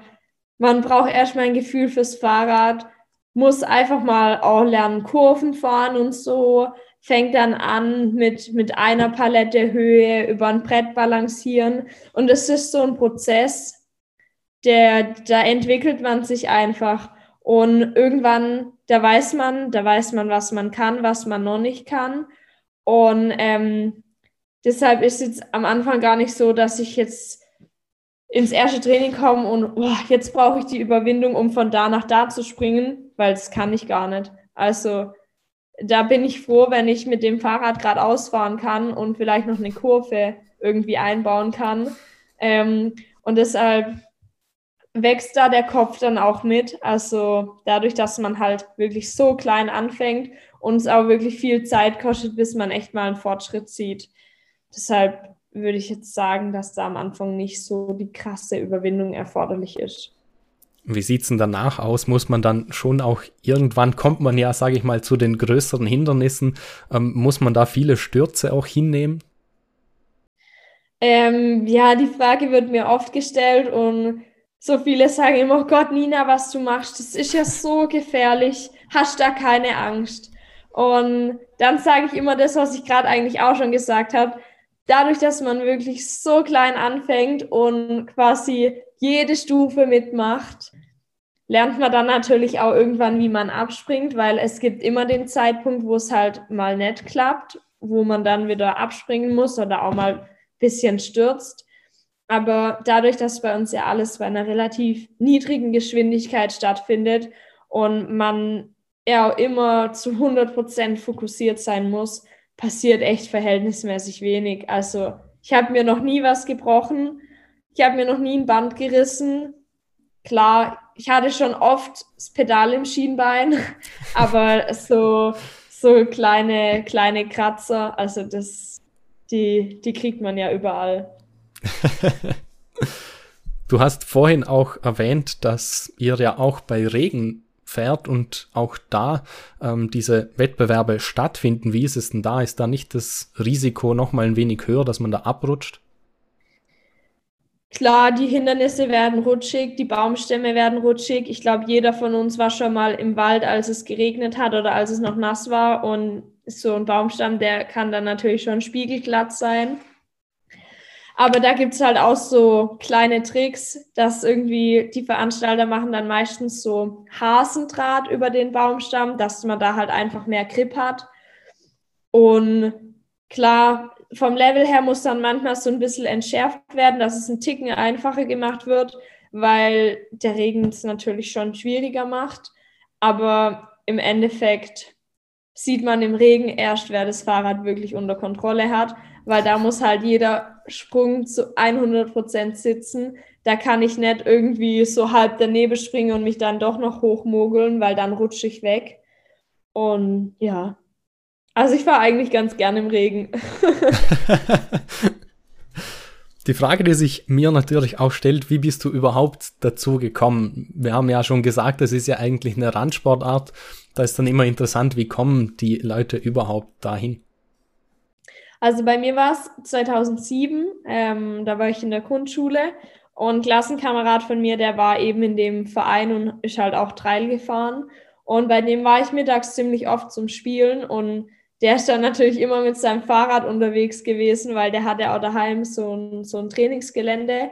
Speaker 2: man braucht erstmal ein Gefühl fürs Fahrrad, muss einfach mal auch lernen, Kurven fahren und so. Fängt dann an mit, mit einer Palette Höhe über ein Brett balancieren. Und es ist so ein Prozess, der, da entwickelt man sich einfach. Und irgendwann, da weiß man, da weiß man, was man kann, was man noch nicht kann. Und ähm, deshalb ist es am Anfang gar nicht so, dass ich jetzt ins erste Training komme und oh, jetzt brauche ich die Überwindung, um von da nach da zu springen, weil das kann ich gar nicht. Also da bin ich froh, wenn ich mit dem Fahrrad gerade ausfahren kann und vielleicht noch eine Kurve irgendwie einbauen kann. Ähm, und deshalb wächst da der Kopf dann auch mit. Also dadurch, dass man halt wirklich so klein anfängt und es auch wirklich viel Zeit kostet, bis man echt mal einen Fortschritt sieht. Deshalb würde ich jetzt sagen, dass da am Anfang nicht so die krasse Überwindung erforderlich ist.
Speaker 1: Wie sieht es denn danach aus? Muss man dann schon auch irgendwann, kommt man ja, sage ich mal, zu den größeren Hindernissen, ähm, muss man da viele Stürze auch hinnehmen?
Speaker 2: Ähm, ja, die Frage wird mir oft gestellt und so viele sagen immer, oh Gott, Nina, was du machst, das ist ja so [LAUGHS] gefährlich, hast da keine Angst. Und dann sage ich immer das, was ich gerade eigentlich auch schon gesagt habe, dadurch, dass man wirklich so klein anfängt und quasi jede Stufe mitmacht, lernt man dann natürlich auch irgendwann, wie man abspringt, weil es gibt immer den Zeitpunkt, wo es halt mal nicht klappt, wo man dann wieder abspringen muss oder auch mal ein bisschen stürzt. Aber dadurch, dass bei uns ja alles bei einer relativ niedrigen Geschwindigkeit stattfindet und man ja immer zu 100 Prozent fokussiert sein muss, passiert echt verhältnismäßig wenig. Also ich habe mir noch nie was gebrochen. Ich habe mir noch nie ein Band gerissen. Klar, ich hatte schon oft das Pedal im Schienbein, [LAUGHS] aber so, so kleine, kleine Kratzer, also das, die, die kriegt man ja überall. [LAUGHS]
Speaker 1: du hast vorhin auch erwähnt, dass ihr ja auch bei Regen fährt und auch da ähm, diese Wettbewerbe stattfinden. Wie ist es denn da? Ist da nicht das Risiko noch mal ein wenig höher, dass man da abrutscht?
Speaker 2: Klar, die Hindernisse werden rutschig, die Baumstämme werden rutschig. Ich glaube, jeder von uns war schon mal im Wald, als es geregnet hat oder als es noch nass war. Und so ein Baumstamm, der kann dann natürlich schon spiegelglatt sein. Aber da gibt es halt auch so kleine Tricks, dass irgendwie die Veranstalter machen dann meistens so Hasendraht über den Baumstamm, dass man da halt einfach mehr Grip hat. Und klar, vom Level her muss dann manchmal so ein bisschen entschärft werden, dass es ein Ticken einfacher gemacht wird, weil der Regen es natürlich schon schwieriger macht. Aber im Endeffekt sieht man im Regen erst, wer das Fahrrad wirklich unter Kontrolle hat, weil da muss halt jeder Sprung zu 100% sitzen. Da kann ich nicht irgendwie so halb daneben springen und mich dann doch noch hochmogeln, weil dann rutsche ich weg. Und ja, also ich fahre eigentlich ganz gern im Regen. [LAUGHS]
Speaker 1: Die Frage, die sich mir natürlich auch stellt, wie bist du überhaupt dazu gekommen? Wir haben ja schon gesagt, das ist ja eigentlich eine Randsportart. Da ist dann immer interessant, wie kommen die Leute überhaupt dahin?
Speaker 2: Also bei mir war es 2007, ähm, da war ich in der Grundschule und ein Klassenkamerad von mir, der war eben in dem Verein und ist halt auch Trail gefahren. Und bei dem war ich mittags ziemlich oft zum Spielen und der ist dann natürlich immer mit seinem Fahrrad unterwegs gewesen, weil der hatte auch daheim so ein, so ein Trainingsgelände.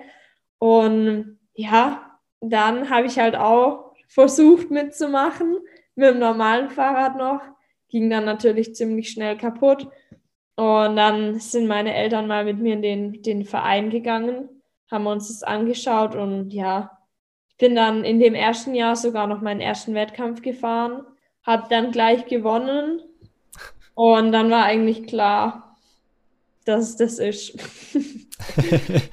Speaker 2: Und ja, dann habe ich halt auch versucht mitzumachen, mit dem normalen Fahrrad noch ging dann natürlich ziemlich schnell kaputt. Und dann sind meine Eltern mal mit mir in den, den Verein gegangen, haben uns das angeschaut und ja, ich bin dann in dem ersten Jahr sogar noch meinen ersten Wettkampf gefahren, habe dann gleich gewonnen und dann war eigentlich klar, dass es das ist. [LAUGHS]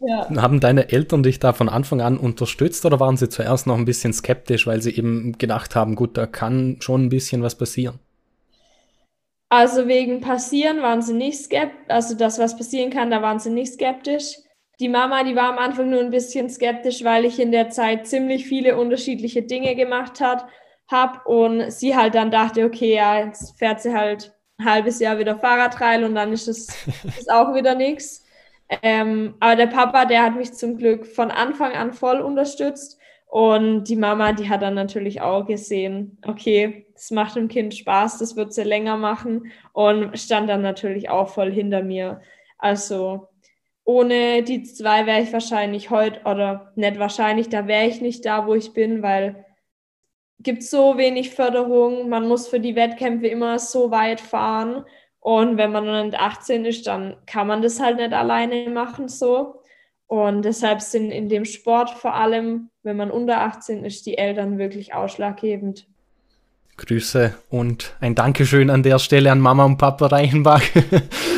Speaker 1: ja. Haben deine Eltern dich da von Anfang an unterstützt oder waren sie zuerst noch ein bisschen skeptisch, weil sie eben gedacht haben, gut, da kann schon ein bisschen was passieren?
Speaker 2: Also wegen passieren waren sie nicht skeptisch, also das, was passieren kann, da waren sie nicht skeptisch. Die Mama, die war am Anfang nur ein bisschen skeptisch, weil ich in der Zeit ziemlich viele unterschiedliche Dinge gemacht hat, habe und sie halt dann dachte, okay, ja, jetzt fährt sie halt ein halbes Jahr wieder Fahrradtrail und dann ist es [LAUGHS] ist auch wieder nichts. Ähm, aber der Papa, der hat mich zum Glück von Anfang an voll unterstützt und die Mama, die hat dann natürlich auch gesehen, okay, das macht dem Kind Spaß, das wird sie länger machen und stand dann natürlich auch voll hinter mir. Also ohne die zwei wäre ich wahrscheinlich heute, oder nicht wahrscheinlich, da wäre ich nicht da, wo ich bin, weil gibt so wenig Förderung, man muss für die Wettkämpfe immer so weit fahren und wenn man dann 18 ist, dann kann man das halt nicht alleine machen so. Und deshalb sind in dem Sport vor allem, wenn man unter 18 ist, die Eltern wirklich ausschlaggebend.
Speaker 1: Grüße und ein Dankeschön an der Stelle an Mama und Papa Reichenbach. [LAUGHS]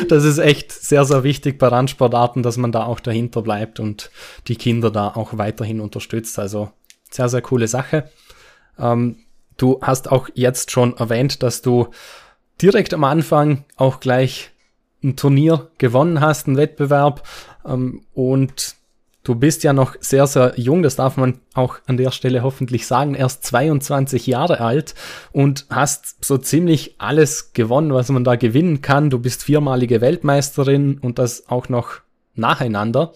Speaker 1: Das ist echt sehr, sehr wichtig bei Randsportarten, dass man da auch dahinter bleibt und die Kinder da auch weiterhin unterstützt. Also sehr, sehr coole Sache. Ähm, du hast auch jetzt schon erwähnt, dass du direkt am Anfang auch gleich ein Turnier gewonnen hast, einen Wettbewerb. Ähm, und du bist ja noch sehr, sehr jung, das darf man auch an der Stelle hoffentlich sagen, erst 22 Jahre alt und hast so ziemlich alles gewonnen, was man da gewinnen kann. Du bist viermalige Weltmeisterin und das auch noch nacheinander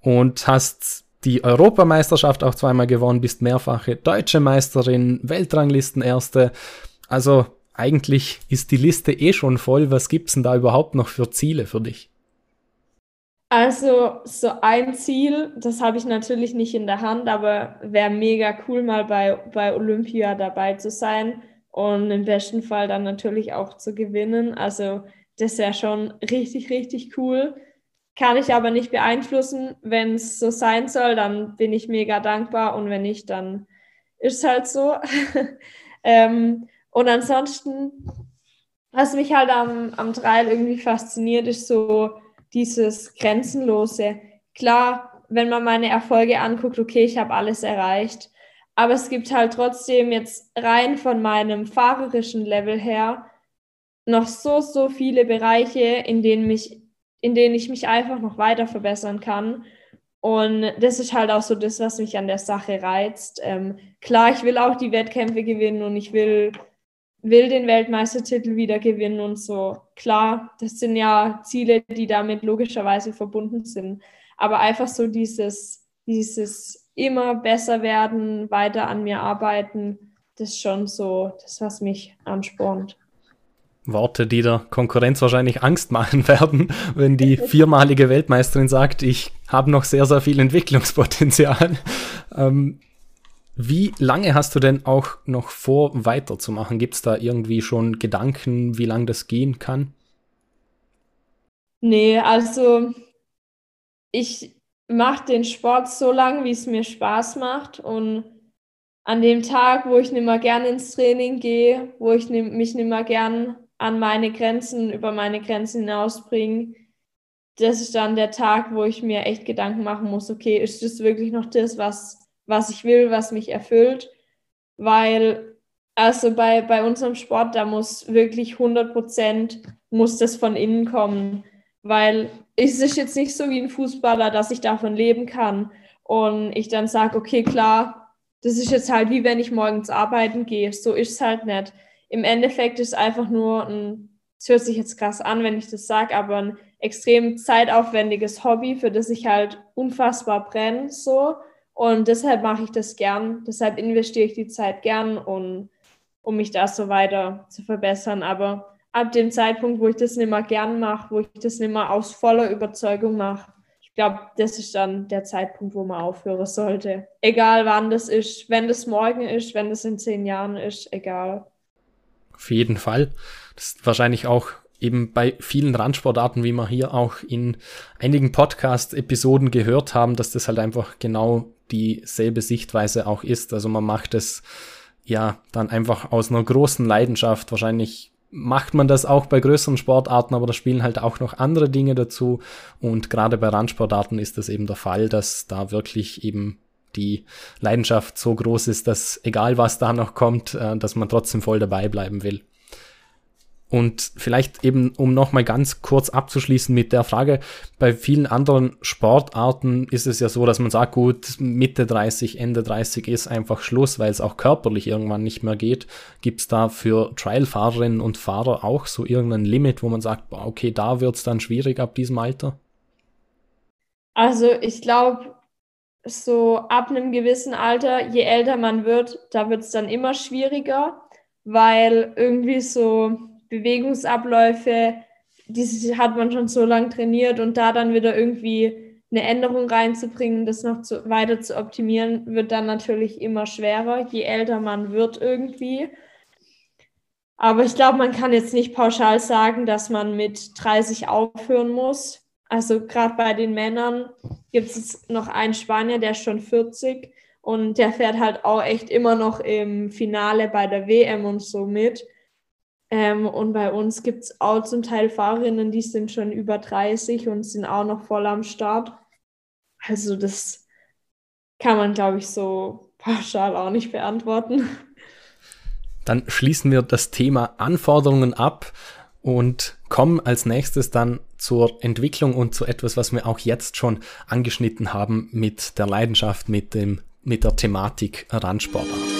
Speaker 1: und hast die Europameisterschaft auch zweimal gewonnen, bist mehrfache deutsche Meisterin, Weltranglistenerste. Also eigentlich ist die Liste eh schon voll. Was gibt's denn da überhaupt noch für Ziele für dich?
Speaker 2: Also, so ein Ziel, das habe ich natürlich nicht in der Hand, aber wäre mega cool, mal bei, bei Olympia dabei zu sein und im besten Fall dann natürlich auch zu gewinnen. Also, das wäre schon richtig, richtig cool. Kann ich aber nicht beeinflussen. Wenn es so sein soll, dann bin ich mega dankbar und wenn nicht, dann ist halt so. [LAUGHS] ähm, und ansonsten, was mich halt am, am Trail irgendwie fasziniert, ist so dieses Grenzenlose. Klar, wenn man meine Erfolge anguckt, okay, ich habe alles erreicht. Aber es gibt halt trotzdem jetzt rein von meinem fahrerischen Level her noch so, so viele Bereiche, in denen, mich, in denen ich mich einfach noch weiter verbessern kann. Und das ist halt auch so das, was mich an der Sache reizt. Ähm, klar, ich will auch die Wettkämpfe gewinnen und ich will will den Weltmeistertitel wieder gewinnen und so. Klar, das sind ja Ziele, die damit logischerweise verbunden sind. Aber einfach so dieses, dieses immer besser werden, weiter an mir arbeiten, das ist schon so das, was mich anspornt.
Speaker 1: Worte, die der Konkurrenz wahrscheinlich Angst machen [LAUGHS] werden, wenn die [LAUGHS] viermalige Weltmeisterin sagt, ich habe noch sehr, sehr viel Entwicklungspotenzial. Ähm, wie lange hast du denn auch noch vor, weiterzumachen? Gibt es da irgendwie schon Gedanken, wie lange das gehen kann?
Speaker 2: Nee, also ich mache den Sport so lange, wie es mir Spaß macht. Und an dem Tag, wo ich nicht mehr gern ins Training gehe, wo ich mich nicht mehr gern an meine Grenzen, über meine Grenzen hinausbringe, das ist dann der Tag, wo ich mir echt Gedanken machen muss, okay, ist das wirklich noch das, was was ich will, was mich erfüllt, weil also bei, bei unserem Sport, da muss wirklich 100 Prozent, muss das von innen kommen, weil es ist jetzt nicht so wie ein Fußballer, dass ich davon leben kann und ich dann sage, okay, klar, das ist jetzt halt wie wenn ich morgens arbeiten gehe, so ist es halt nicht. Im Endeffekt ist einfach nur ein, es hört sich jetzt krass an, wenn ich das sage, aber ein extrem zeitaufwendiges Hobby, für das ich halt unfassbar brenne, so. Und deshalb mache ich das gern. Deshalb investiere ich die Zeit gern, und, um mich da so weiter zu verbessern. Aber ab dem Zeitpunkt, wo ich das nicht mehr gern mache, wo ich das nicht mehr aus voller Überzeugung mache, ich glaube, das ist dann der Zeitpunkt, wo man aufhören sollte. Egal wann das ist, wenn das morgen ist, wenn das in zehn Jahren ist, egal.
Speaker 1: Auf jeden Fall. Das ist wahrscheinlich auch eben bei vielen Randsportarten, wie wir hier auch in einigen Podcast-Episoden gehört haben, dass das halt einfach genau dieselbe Sichtweise auch ist. Also man macht es ja dann einfach aus einer großen Leidenschaft. Wahrscheinlich macht man das auch bei größeren Sportarten, aber da spielen halt auch noch andere Dinge dazu. Und gerade bei Randsportarten ist das eben der Fall, dass da wirklich eben die Leidenschaft so groß ist, dass egal was da noch kommt, äh, dass man trotzdem voll dabei bleiben will. Und vielleicht eben, um nochmal ganz kurz abzuschließen mit der Frage, bei vielen anderen Sportarten ist es ja so, dass man sagt, gut, Mitte 30, Ende 30 ist einfach Schluss, weil es auch körperlich irgendwann nicht mehr geht. Gibt es da für Trialfahrerinnen und Fahrer auch so irgendein Limit, wo man sagt, okay, da wird es dann schwierig ab diesem Alter?
Speaker 2: Also ich glaube, so ab einem gewissen Alter, je älter man wird, da wird es dann immer schwieriger, weil irgendwie so Bewegungsabläufe, die hat man schon so lange trainiert und da dann wieder irgendwie eine Änderung reinzubringen, das noch zu, weiter zu optimieren, wird dann natürlich immer schwerer, je älter man wird irgendwie. Aber ich glaube, man kann jetzt nicht pauschal sagen, dass man mit 30 aufhören muss. Also gerade bei den Männern gibt es noch einen Spanier, der ist schon 40 und der fährt halt auch echt immer noch im Finale bei der WM und so mit. Ähm, und bei uns gibt es auch zum Teil Fahrerinnen, die sind schon über 30 und sind auch noch voll am Start. Also das kann man, glaube ich, so [LAUGHS] pauschal auch nicht beantworten.
Speaker 1: Dann schließen wir das Thema Anforderungen ab und kommen als nächstes dann zur Entwicklung und zu etwas, was wir auch jetzt schon angeschnitten haben mit der Leidenschaft, mit, dem, mit der Thematik Randsportart.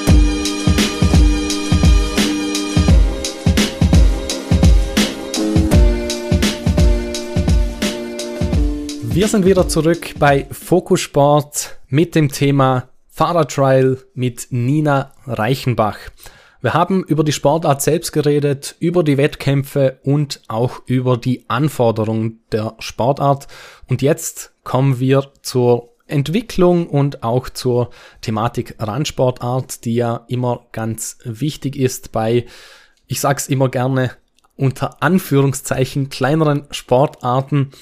Speaker 1: Wir sind wieder zurück bei Focus Sport mit dem Thema Fahrradtrial mit Nina Reichenbach. Wir haben über die Sportart selbst geredet, über die Wettkämpfe und auch über die Anforderungen der Sportart. Und jetzt kommen wir zur Entwicklung und auch zur Thematik Randsportart, die ja immer ganz wichtig ist bei, ich sag's immer gerne, unter Anführungszeichen kleineren Sportarten.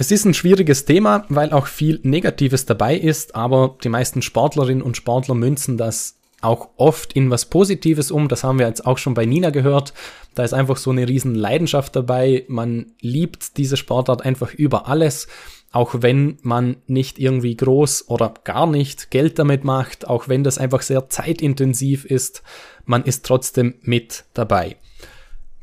Speaker 1: Es ist ein schwieriges Thema, weil auch viel Negatives dabei ist, aber die meisten Sportlerinnen und Sportler münzen das auch oft in was Positives um. Das haben wir jetzt auch schon bei Nina gehört. Da ist einfach so eine riesen Leidenschaft dabei. Man liebt diese Sportart einfach über alles. Auch wenn man nicht irgendwie groß oder gar nicht Geld damit macht, auch wenn das einfach sehr zeitintensiv ist, man ist trotzdem mit dabei.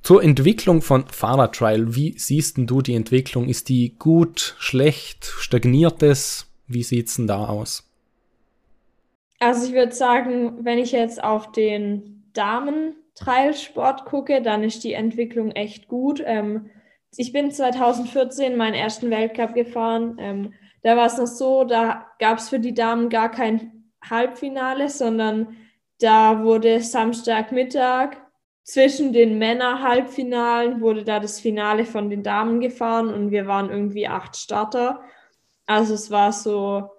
Speaker 1: Zur Entwicklung von Fahrradtrial, wie siehst du die Entwicklung? Ist die gut, schlecht, stagniert es? Wie sieht's denn da aus?
Speaker 2: Also ich würde sagen, wenn ich jetzt auf den Damen-Trailsport gucke, dann ist die Entwicklung echt gut. Ähm, ich bin 2014 meinen ersten Weltcup gefahren. Ähm, da war es noch so, da gab es für die Damen gar kein Halbfinale, sondern da wurde Samstagmittag zwischen den Männer-Halbfinalen wurde da das Finale von den Damen gefahren und wir waren irgendwie acht Starter. Also es war so,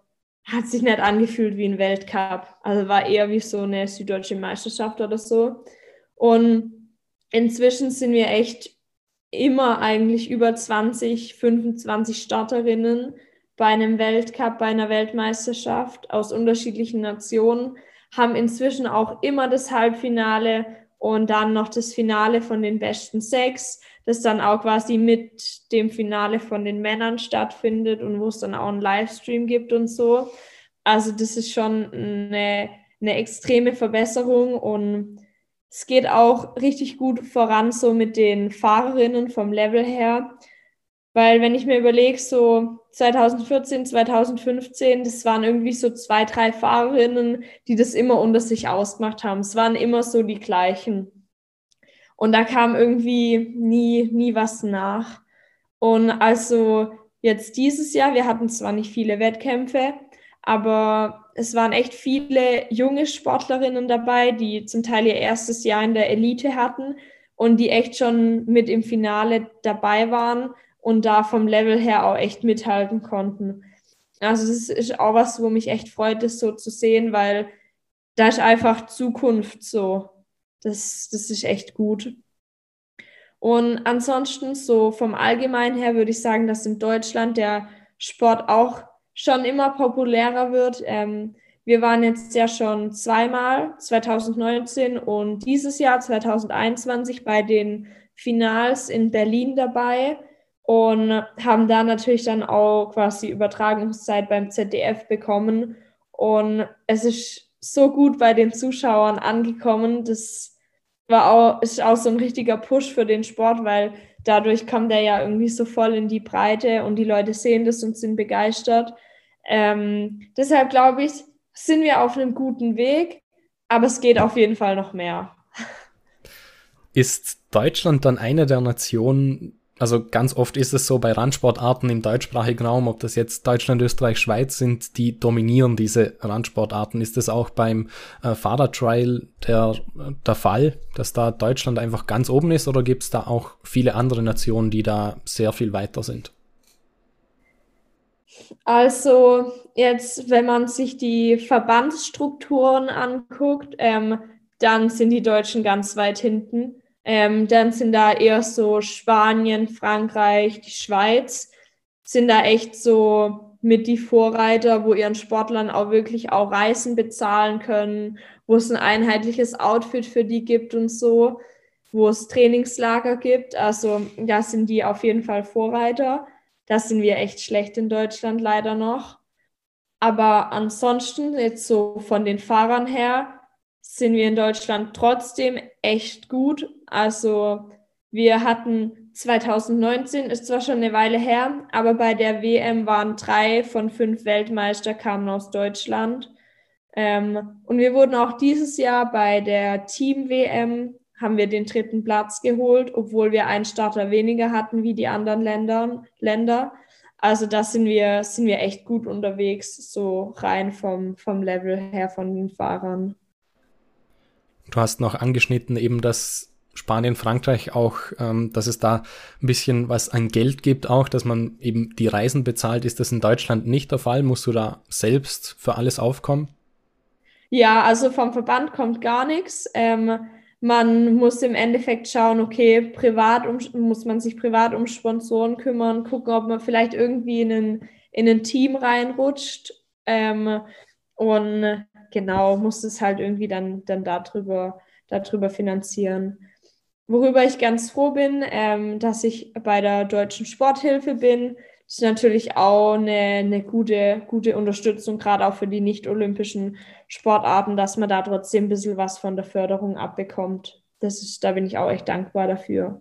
Speaker 2: hat sich nicht angefühlt wie ein Weltcup. Also war eher wie so eine süddeutsche Meisterschaft oder so. Und inzwischen sind wir echt immer eigentlich über 20, 25 Starterinnen bei einem Weltcup, bei einer Weltmeisterschaft aus unterschiedlichen Nationen, haben inzwischen auch immer das Halbfinale und dann noch das Finale von den besten sechs, das dann auch quasi mit dem Finale von den Männern stattfindet und wo es dann auch einen Livestream gibt und so. Also das ist schon eine, eine extreme Verbesserung und es geht auch richtig gut voran so mit den Fahrerinnen vom Level her. Weil wenn ich mir überlege, so 2014, 2015, das waren irgendwie so zwei, drei Fahrerinnen, die das immer unter sich ausgemacht haben. Es waren immer so die gleichen. Und da kam irgendwie nie, nie was nach. Und also jetzt dieses Jahr, wir hatten zwar nicht viele Wettkämpfe, aber es waren echt viele junge Sportlerinnen dabei, die zum Teil ihr erstes Jahr in der Elite hatten und die echt schon mit im Finale dabei waren und da vom Level her auch echt mithalten konnten. Also das ist auch was, wo mich echt freut, das so zu sehen, weil da ist einfach Zukunft so. Das, das ist echt gut. Und ansonsten, so vom Allgemeinen her, würde ich sagen, dass in Deutschland der Sport auch schon immer populärer wird. Ähm, wir waren jetzt ja schon zweimal, 2019 und dieses Jahr, 2021, bei den Finals in Berlin dabei und haben da natürlich dann auch quasi Übertragungszeit beim ZDF bekommen. Und es ist so gut bei den Zuschauern angekommen. Das war auch, ist auch so ein richtiger Push für den Sport, weil dadurch kommt er ja irgendwie so voll in die Breite und die Leute sehen das und sind begeistert. Ähm, deshalb glaube ich, sind wir auf einem guten Weg, aber es geht auf jeden Fall noch mehr.
Speaker 1: Ist Deutschland dann eine der Nationen, also ganz oft ist es so bei Randsportarten im deutschsprachigen Raum, ob das jetzt Deutschland, Österreich, Schweiz sind, die dominieren diese Randsportarten. Ist das auch beim äh, Fahrradtrial der, der Fall, dass da Deutschland einfach ganz oben ist oder gibt es da auch viele andere Nationen, die da sehr viel weiter sind?
Speaker 2: Also jetzt, wenn man sich die Verbandsstrukturen anguckt, ähm, dann sind die Deutschen ganz weit hinten. Ähm, dann sind da eher so Spanien, Frankreich, die Schweiz, sind da echt so mit die Vorreiter, wo ihren Sportlern auch wirklich auch Reisen bezahlen können, wo es ein einheitliches Outfit für die gibt und so, wo es Trainingslager gibt. Also da sind die auf jeden Fall Vorreiter. Da sind wir echt schlecht in Deutschland leider noch. Aber ansonsten, jetzt so von den Fahrern her, sind wir in Deutschland trotzdem echt gut. Also wir hatten 2019, ist zwar schon eine Weile her, aber bei der WM waren drei von fünf Weltmeister kamen aus Deutschland. Ähm, und wir wurden auch dieses Jahr bei der Team-WM, haben wir den dritten Platz geholt, obwohl wir einen Starter weniger hatten wie die anderen Ländern, Länder. Also da sind wir, sind wir echt gut unterwegs, so rein vom, vom Level her von den Fahrern.
Speaker 1: Du hast noch angeschnitten eben, dass Spanien, Frankreich auch, ähm, dass es da ein bisschen was an Geld gibt auch, dass man eben die Reisen bezahlt. Ist das in Deutschland nicht der Fall? Musst du da selbst für alles aufkommen?
Speaker 2: Ja, also vom Verband kommt gar nichts. Ähm, man muss im Endeffekt schauen, okay, privat um, muss man sich privat um Sponsoren kümmern, gucken, ob man vielleicht irgendwie in ein, in ein Team reinrutscht. Ähm, und genau, muss es halt irgendwie dann, dann darüber, darüber finanzieren. Worüber ich ganz froh bin, ähm, dass ich bei der Deutschen Sporthilfe bin. Das ist natürlich auch eine, eine gute, gute Unterstützung, gerade auch für die nicht-olympischen Sportarten, dass man da trotzdem ein bisschen was von der Förderung abbekommt. Das ist, da bin ich auch echt dankbar dafür.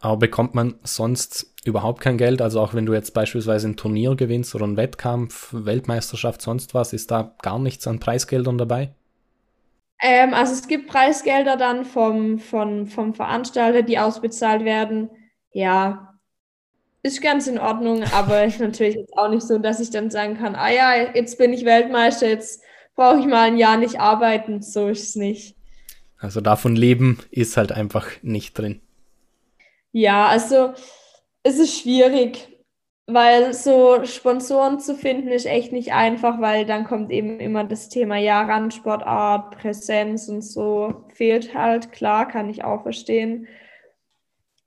Speaker 1: Aber bekommt man sonst überhaupt kein Geld? Also auch wenn du jetzt beispielsweise ein Turnier gewinnst oder einen Wettkampf, Weltmeisterschaft, sonst was, ist da gar nichts an Preisgeldern dabei?
Speaker 2: Ähm, also es gibt Preisgelder dann vom, vom, vom Veranstalter, die ausbezahlt werden. Ja, ist ganz in Ordnung, aber ist natürlich jetzt auch nicht so, dass ich dann sagen kann, ah ja, jetzt bin ich Weltmeister, jetzt brauche ich mal ein Jahr nicht arbeiten. So ist es nicht.
Speaker 1: Also davon leben ist halt einfach nicht drin.
Speaker 2: Ja, also es ist schwierig, weil so Sponsoren zu finden ist echt nicht einfach, weil dann kommt eben immer das Thema ja, Randsportart, Präsenz und so fehlt halt. Klar, kann ich auch verstehen.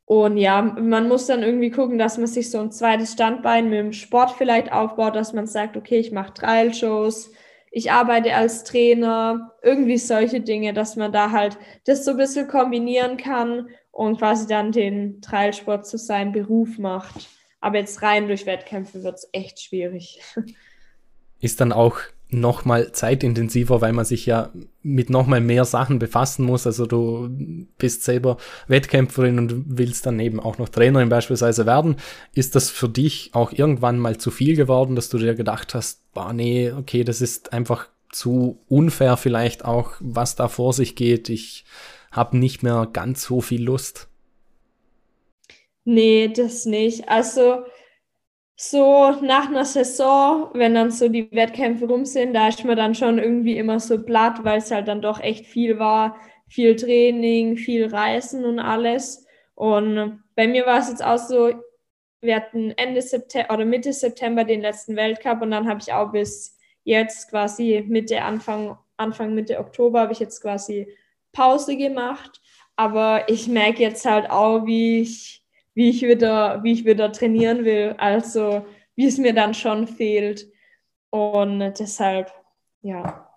Speaker 2: Und ja, man muss dann irgendwie gucken, dass man sich so ein zweites Standbein mit dem Sport vielleicht aufbaut, dass man sagt, okay, ich mache Trial-Shows, ich arbeite als Trainer, irgendwie solche Dinge, dass man da halt das so ein bisschen kombinieren kann und quasi dann den Trailsport zu seinem Beruf macht. Aber jetzt rein durch Wettkämpfe wird es echt schwierig.
Speaker 1: Ist dann auch nochmal zeitintensiver, weil man sich ja mit nochmal mehr Sachen befassen muss. Also du bist selber Wettkämpferin und willst dann eben auch noch Trainerin beispielsweise werden. Ist das für dich auch irgendwann mal zu viel geworden, dass du dir gedacht hast, boah, nee, okay, das ist einfach zu unfair vielleicht auch, was da vor sich geht. Ich habe nicht mehr ganz so viel Lust.
Speaker 2: Nee, das nicht. Also so nach einer Saison, wenn dann so die Wettkämpfe rum sind, da ist man dann schon irgendwie immer so platt, weil es halt dann doch echt viel war. Viel Training, viel Reisen und alles. Und bei mir war es jetzt auch so, wir hatten Ende September oder Mitte September den letzten Weltcup und dann habe ich auch bis jetzt quasi Mitte, Anfang, Anfang Mitte Oktober habe ich jetzt quasi Pause gemacht. Aber ich merke jetzt halt auch, wie ich, wie ich wieder, wie ich wieder trainieren will. Also wie es mir dann schon fehlt. Und deshalb, ja.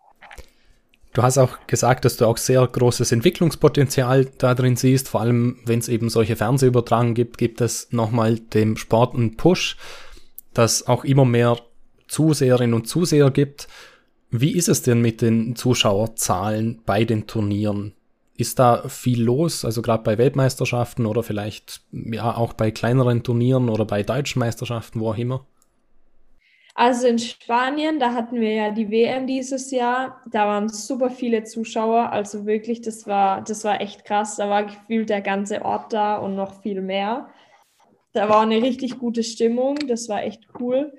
Speaker 1: Du hast auch gesagt, dass du auch sehr großes Entwicklungspotenzial da drin siehst. Vor allem, wenn es eben solche Fernsehübertragungen gibt, gibt es nochmal dem Sport einen Push, dass auch immer mehr Zuseherinnen und Zuseher gibt. Wie ist es denn mit den Zuschauerzahlen bei den Turnieren? Ist da viel los, also gerade bei Weltmeisterschaften oder vielleicht ja auch bei kleineren Turnieren oder bei deutschen Meisterschaften, wo auch immer?
Speaker 2: Also in Spanien, da hatten wir ja die WM dieses Jahr, da waren super viele Zuschauer, also wirklich, das war, das war echt krass. Da war gefühlt der ganze Ort da und noch viel mehr. Da war eine richtig gute Stimmung, das war echt cool.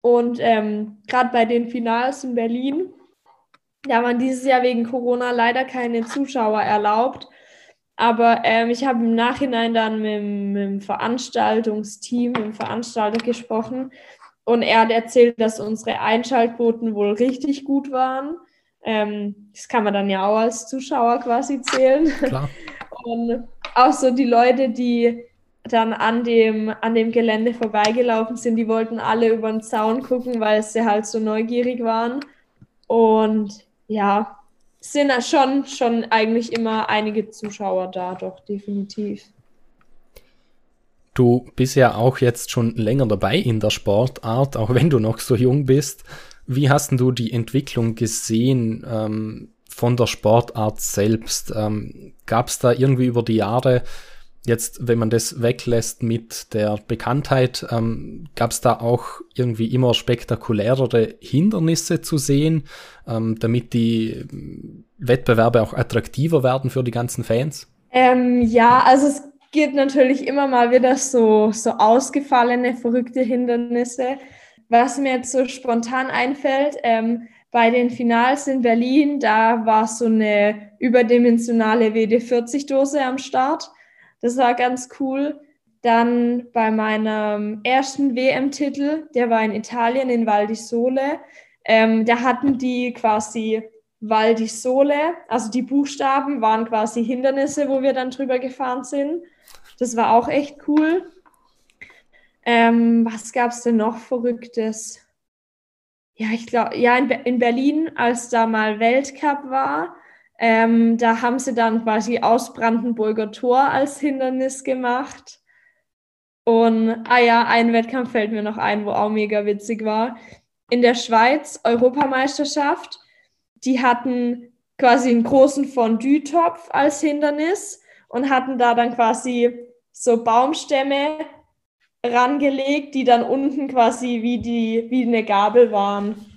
Speaker 2: Und ähm, gerade bei den Finals in Berlin, da waren dieses Jahr wegen Corona leider keine Zuschauer erlaubt. Aber ähm, ich habe im Nachhinein dann mit, mit dem Veranstaltungsteam, mit dem Veranstalter gesprochen und er hat erzählt, dass unsere Einschaltquoten wohl richtig gut waren. Ähm, das kann man dann ja auch als Zuschauer quasi zählen. Klar. [LAUGHS] Und auch so die Leute, die dann an dem, an dem Gelände vorbeigelaufen sind, die wollten alle über den Zaun gucken, weil sie halt so neugierig waren. Und ja, sind schon, schon eigentlich immer einige Zuschauer da, doch, definitiv.
Speaker 1: Du bist ja auch jetzt schon länger dabei in der Sportart, auch wenn du noch so jung bist. Wie hast du die Entwicklung gesehen ähm, von der Sportart selbst? Ähm, Gab es da irgendwie über die Jahre, jetzt wenn man das weglässt mit der Bekanntheit, ähm, gab es da auch irgendwie immer spektakulärere Hindernisse zu sehen, ähm, damit die Wettbewerbe auch attraktiver werden für die ganzen Fans?
Speaker 2: Ähm, ja, also es gibt natürlich immer mal wieder so, so ausgefallene, verrückte Hindernisse. Was mir jetzt so spontan einfällt, ähm, bei den Finals in Berlin, da war so eine überdimensionale WD-40-Dose am Start. Das war ganz cool. Dann bei meinem ersten WM-Titel, der war in Italien, in Val di Sole, ähm, da hatten die quasi Val di Sole, also die Buchstaben waren quasi Hindernisse, wo wir dann drüber gefahren sind. Das war auch echt cool. Ähm, was gab es denn noch Verrücktes? Ja, ich glaube, ja, in, in, Berlin, als da mal Weltcup war, ähm, da haben sie dann quasi aus Brandenburger Tor als Hindernis gemacht. Und, ah ja, ein Wettkampf fällt mir noch ein, wo auch mega witzig war. In der Schweiz, Europameisterschaft, die hatten quasi einen großen Fondue-Topf als Hindernis und hatten da dann quasi so Baumstämme rangelegt, die dann unten quasi wie, die, wie eine Gabel waren.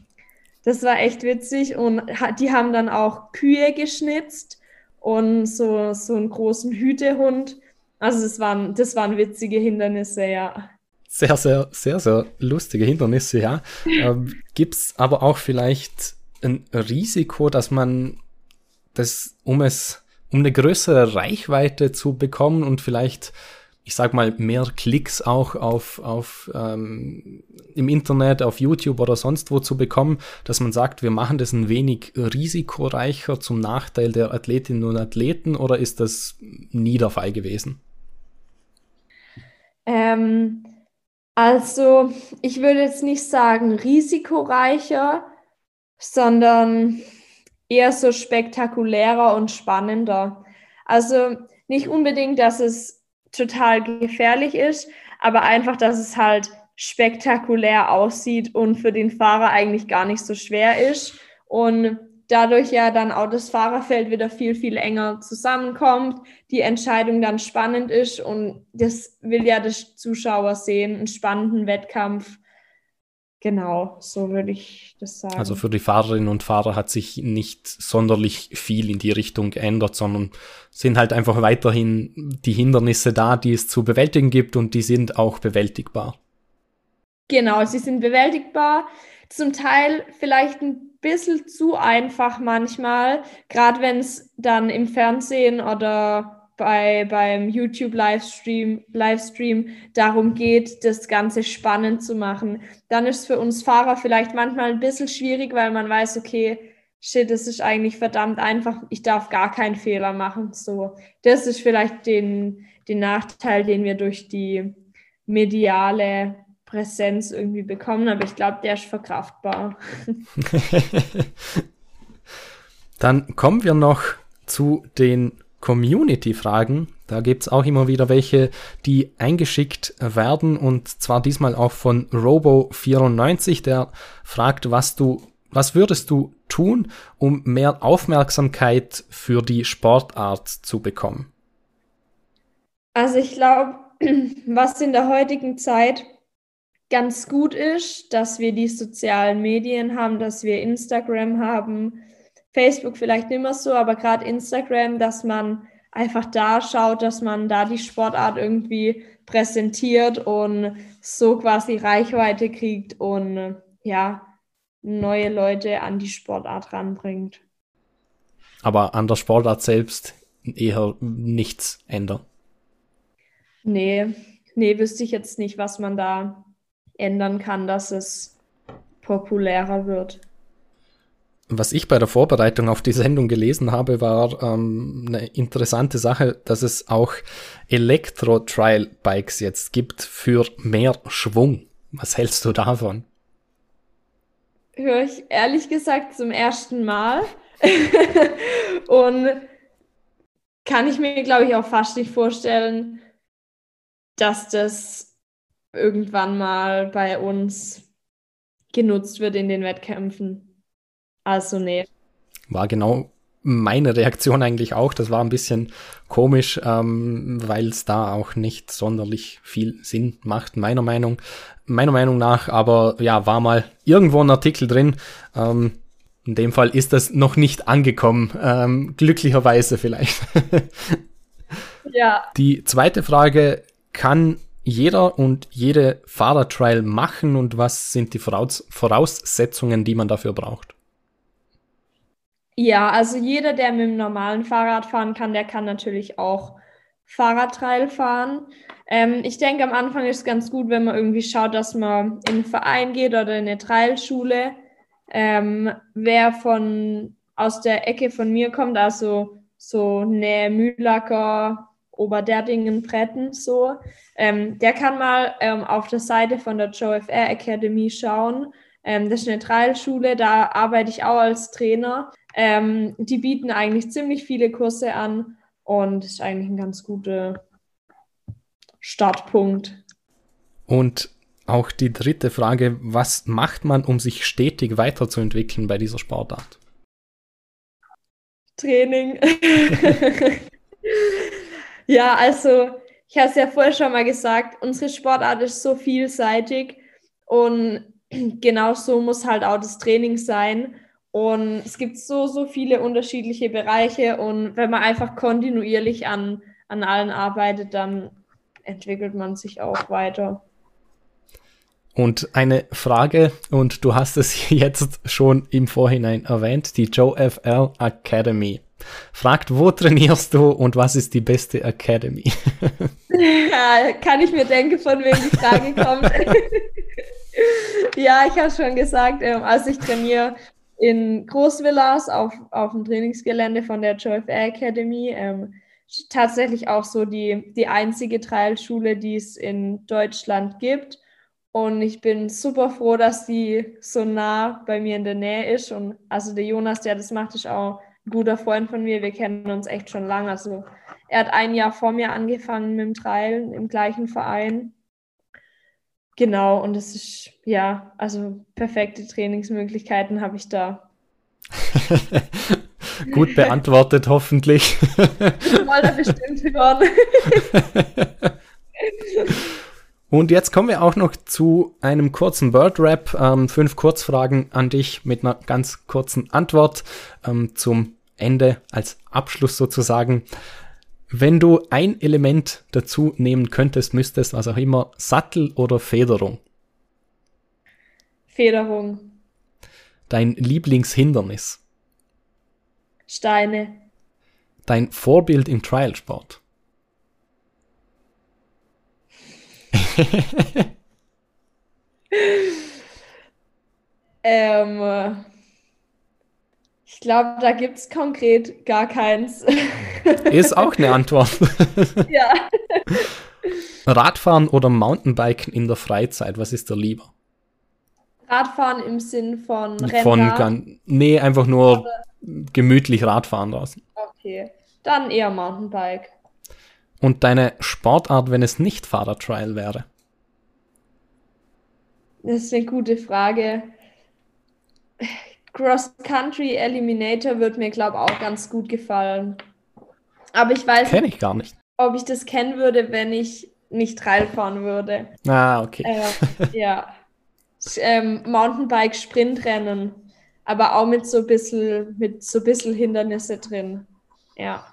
Speaker 2: Das war echt witzig und die haben dann auch Kühe geschnitzt und so, so einen großen Hütehund. Also das waren, das waren witzige Hindernisse, ja.
Speaker 1: Sehr, sehr, sehr, sehr lustige Hindernisse, ja. [LAUGHS] Ähm, Gibt es aber auch vielleicht ein Risiko, dass man das, um es um eine größere Reichweite zu bekommen und vielleicht, ich sag mal, mehr Klicks auch auf, auf ähm, im Internet, auf YouTube oder sonst wo zu bekommen, dass man sagt, wir machen das ein wenig risikoreicher zum Nachteil der Athletinnen und Athleten oder ist das nie der Fall gewesen?
Speaker 2: Ähm, also, ich würde jetzt nicht sagen risikoreicher, sondern eher so spektakulärer und spannender. Also nicht unbedingt, dass es total gefährlich ist, aber einfach, dass es halt spektakulär aussieht und für den Fahrer eigentlich gar nicht so schwer ist und dadurch ja dann auch das Fahrerfeld wieder viel, viel enger zusammenkommt, die Entscheidung dann spannend ist und das will ja der Zuschauer sehen, einen spannenden Wettkampf Genau, so würde ich das sagen.
Speaker 1: Also für die Fahrerinnen und Fahrer hat sich nicht sonderlich viel in die Richtung geändert, sondern sind halt einfach weiterhin die Hindernisse da, die es zu bewältigen gibt und die sind auch bewältigbar.
Speaker 2: Genau, sie sind bewältigbar. Zum Teil vielleicht ein bisschen zu einfach manchmal, gerade wenn es dann im Fernsehen oder bei, beim YouTube-Livestream Livestream darum geht, das Ganze spannend zu machen. Dann ist es für uns Fahrer vielleicht manchmal ein bisschen schwierig, weil man weiß, okay, shit, das ist eigentlich verdammt einfach, ich darf gar keinen Fehler machen. So, das ist vielleicht den, den Nachteil, den wir durch die mediale Präsenz irgendwie bekommen, aber ich glaube, der ist verkraftbar. [LAUGHS]
Speaker 1: Dann kommen wir noch zu den Community-Fragen. Da gibt es auch immer wieder welche, die eingeschickt werden und zwar diesmal auch von Robo94, der fragt, was du was würdest du tun, um mehr Aufmerksamkeit für die Sportart zu bekommen?
Speaker 2: Also ich glaube, [CLEARS THROAT] was in der heutigen Zeit ganz gut ist, dass wir die sozialen Medien haben, dass wir Instagram haben, Facebook vielleicht nicht mehr so, aber gerade Instagram, dass man einfach da schaut, dass man da die Sportart irgendwie präsentiert und so quasi Reichweite kriegt und ja, neue Leute an die Sportart ranbringt.
Speaker 1: Aber an der Sportart selbst eher nichts ändern.
Speaker 2: Nee, nee, wüsste ich jetzt nicht, was man da ändern kann, dass es populärer wird.
Speaker 1: Was ich bei der Vorbereitung auf die Sendung gelesen habe, war ähm, eine interessante Sache, dass es auch Elektro-Trial-Bikes jetzt gibt für mehr Schwung. Was hältst du davon?
Speaker 2: höre ich ehrlich gesagt zum ersten Mal. [LAUGHS] und kann ich mir, glaube ich, auch fast nicht vorstellen, dass das irgendwann mal bei uns genutzt wird in den Wettkämpfen. Also nee.
Speaker 1: War genau meine Reaktion eigentlich auch. Das war ein bisschen komisch, ähm, weil es da auch nicht sonderlich viel Sinn macht, meiner Meinung, meiner Meinung nach. Aber ja, war mal irgendwo ein Artikel drin. Ähm, in dem Fall ist das noch nicht angekommen. Ähm, glücklicherweise vielleicht. [LAUGHS]
Speaker 2: ja.
Speaker 1: Die zweite Frage, kann jeder und jede Fahrertrial machen und was sind die Voraus Voraussetzungen, die man dafür braucht?
Speaker 2: Ja, also jeder, der mit dem normalen Fahrrad fahren kann, der kann natürlich auch Fahrradtrail fahren. Ähm, ich denke, am Anfang ist es ganz gut, wenn man irgendwie schaut, dass man in einen Verein geht oder in eine Trailschule. Ähm, wer von aus der Ecke von mir kommt, also so Nähe Mühlacker, Oberderdingen, Bretten, so, ähm, der kann mal ähm, auf der Seite von der Joe FR Academy schauen. Ähm, das ist eine Trailschule, da arbeite ich auch als Trainer. Ähm, die bieten eigentlich ziemlich viele Kurse an und ist eigentlich ein ganz guter Startpunkt.
Speaker 1: Und auch die dritte Frage, was macht man, um sich stetig weiterzuentwickeln bei dieser Sportart?
Speaker 2: Training. [LAUGHS] ja, also ich habe es ja vorher schon mal gesagt, unsere Sportart ist so vielseitig und [CLEARS THROAT] genau so muss halt auch das Training sein. Und es gibt so, so viele unterschiedliche Bereiche. Und wenn man einfach kontinuierlich an, an allen arbeitet, dann entwickelt man sich auch weiter.
Speaker 1: Und eine Frage, und du hast es [LAUGHS] jetzt schon im Vorhinein erwähnt, die Joe FL Academy. Fragt, wo trainierst du und was ist die beste Academy? [LAUGHS]
Speaker 2: ja, kann ich mir denken, von wem die Frage kommt. [LAUGHS] ja, ich habe schon gesagt, also ich trainiere in Großvillas auf, auf dem Trainingsgelände von der JFR Academy. Ähm, tatsächlich auch so die, die einzige Trailschule, die es in Deutschland gibt. Und ich bin super froh, dass die so nah bei mir in der Nähe ist. Und also der Jonas, der das macht, ist auch ein guter Freund von mir. Wir kennen uns echt schon lange. Also er hat ein Jahr vor mir angefangen mit dem Trail im gleichen Verein. Genau, und es ist, ja, also perfekte Trainingsmöglichkeiten habe ich da. [LAUGHS]
Speaker 1: Gut beantwortet, hoffentlich.
Speaker 2: Ich wollte bestimmt hören. [LAUGHS]
Speaker 1: Und jetzt kommen wir auch noch zu einem kurzen Bird-Rap. Ähm, fünf Kurzfragen an dich mit einer ganz kurzen Antwort ähm, zum Ende als Abschluss sozusagen. Wenn du ein Element dazu nehmen könntest, müsstest, was auch immer, Sattel oder Federung?
Speaker 2: Federung.
Speaker 1: Dein Lieblingshindernis?
Speaker 2: Steine.
Speaker 1: Dein Vorbild im Trialsport? [LAUGHS]
Speaker 2: ähm, Ich glaube, da gibt es konkret gar keins. [LAUGHS]
Speaker 1: Ist auch eine Antwort. [LAUGHS]
Speaker 2: ja.
Speaker 1: Radfahren oder Mountainbiken in der Freizeit, was ist da lieber?
Speaker 2: Radfahren im Sinn von
Speaker 1: Rennrad? Von, nee, einfach nur oder? gemütlich Radfahren draußen.
Speaker 2: Okay, dann eher Mountainbike.
Speaker 1: Und deine Sportart, wenn es nicht Fahrradtrial wäre?
Speaker 2: Das ist eine gute Frage. Cross-Country Eliminator wird mir, glaube ich, auch ganz gut gefallen. Aber ich weiß
Speaker 1: Kenn ich gar nicht.
Speaker 2: ob ich das kennen würde, wenn ich nicht Trail fahren würde.
Speaker 1: Ah, okay.
Speaker 2: Äh, ja. Ähm, Mountainbike Sprintrennen, aber auch mit so ein bisschen, mit so bisschen Hindernisse drin. Ja.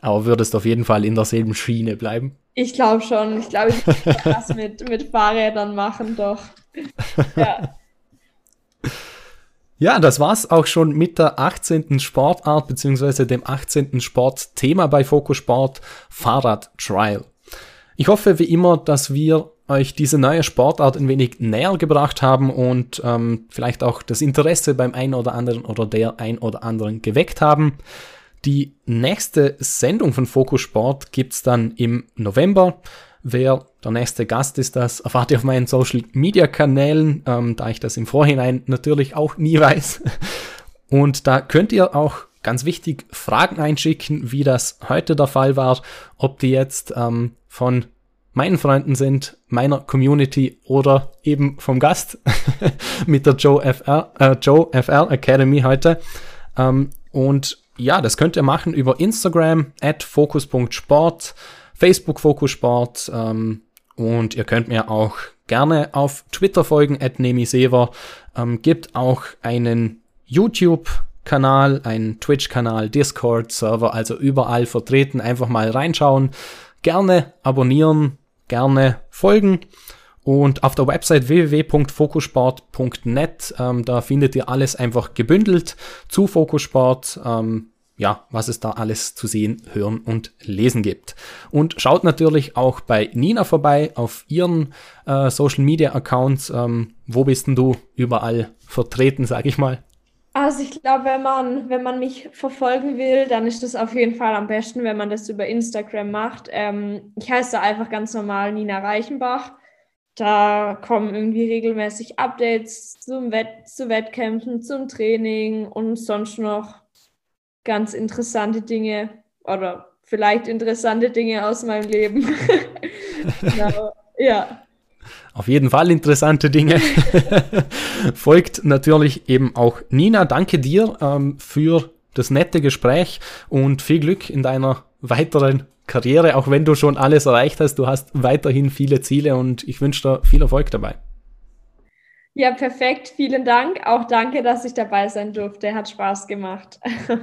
Speaker 1: Aber würdest auf jeden Fall in derselben Schiene bleiben?
Speaker 2: Ich glaube schon. Ich glaube, ich würde [LAUGHS] das mit, mit Fahrrädern machen, doch. Ja.
Speaker 1: Ja, das war's auch schon mit der 18. Sportart beziehungsweise dem 18. Sportthema bei Focus Sport Fahrrad Trial. Ich hoffe wie immer, dass wir euch diese neue Sportart ein wenig näher gebracht haben und ähm, vielleicht auch das Interesse beim einen oder anderen oder der ein oder anderen geweckt haben. Die nächste Sendung von Focus Sport gibt's dann im November. Wer der nächste Gast ist, das erfahrt ihr auf meinen Social Media Kanälen, ähm, da ich das im Vorhinein natürlich auch nie weiß. [LAUGHS] Und da könnt ihr auch ganz wichtig Fragen einschicken, wie das heute der Fall war, ob die jetzt ähm, von meinen Freunden sind, meiner Community oder eben vom Gast [LAUGHS] mit der Joe FR, äh, Joe FR Academy heute. Ähm, und ja, das könnt ihr machen über Instagram at focus.sport Facebook Fokus Sport ähm, und ihr könnt mir auch gerne auf Twitter folgen, at nemisever. Ähm, gibt auch einen YouTube-Kanal, einen Twitch-Kanal, Discord-Server, also überall vertreten. Einfach mal reinschauen, gerne abonnieren, gerne folgen. Und auf der Website www.fokussport.net, ähm, da findet ihr alles einfach gebündelt zu Fokussport. Ähm, ja, was es da alles zu sehen, hören und lesen gibt. Und schaut natürlich auch bei Nina vorbei auf ihren äh, Social Media Accounts. Ähm, wo bist denn du überall vertreten, sag ich mal?
Speaker 2: Also ich glaube, wenn man, wenn man mich verfolgen will, dann ist das auf jeden Fall am besten, wenn man das über Instagram macht. Ähm, ich heiße einfach ganz normal Nina Reichenbach. Da kommen irgendwie regelmäßig Updates zum Wett zu Wettkämpfen, zum Training und sonst noch ganz interessante Dinge oder vielleicht interessante Dinge aus meinem Leben. [LAUGHS] genau. Ja.
Speaker 1: Auf jeden Fall interessante Dinge. [LAUGHS] Folgt natürlich eben auch Nina. Danke dir ähm, für das nette Gespräch und viel Glück in deiner weiteren Karriere, auch wenn du schon alles erreicht hast. Du hast weiterhin viele Ziele und ich wünsche dir viel Erfolg dabei.
Speaker 2: Ja, perfekt. Vielen Dank. Auch danke, dass ich dabei sein durfte. Hat Spaß gemacht. [LAUGHS]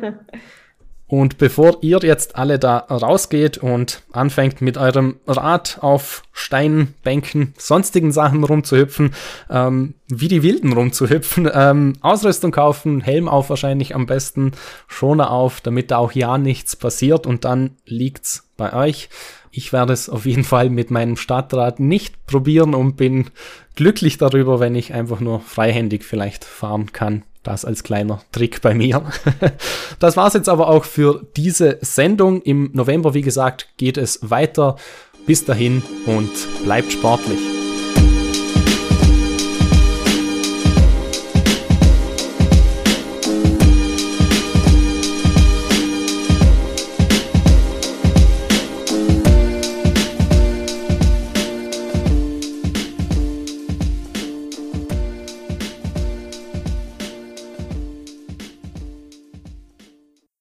Speaker 1: Und bevor ihr jetzt alle da rausgeht und anfängt mit eurem Rad auf Steinen, Bänken, sonstigen Sachen rumzuhüpfen, ähm, wie die Wilden rumzuhüpfen, [LAUGHS] ähm, Ausrüstung kaufen, Helm auf wahrscheinlich am besten, Schoner auf, damit da auch ja nichts passiert und dann liegt's bei euch. Ich werde es auf jeden Fall mit meinem Stadtrad nicht probieren und bin glücklich darüber, wenn ich einfach nur freihändig vielleicht fahren kann. Das als kleiner Trick bei mir. [LAUGHS] das war's jetzt aber auch für diese Sendung. Im November, wie gesagt, geht es weiter. Bis dahin und bleibt sportlich.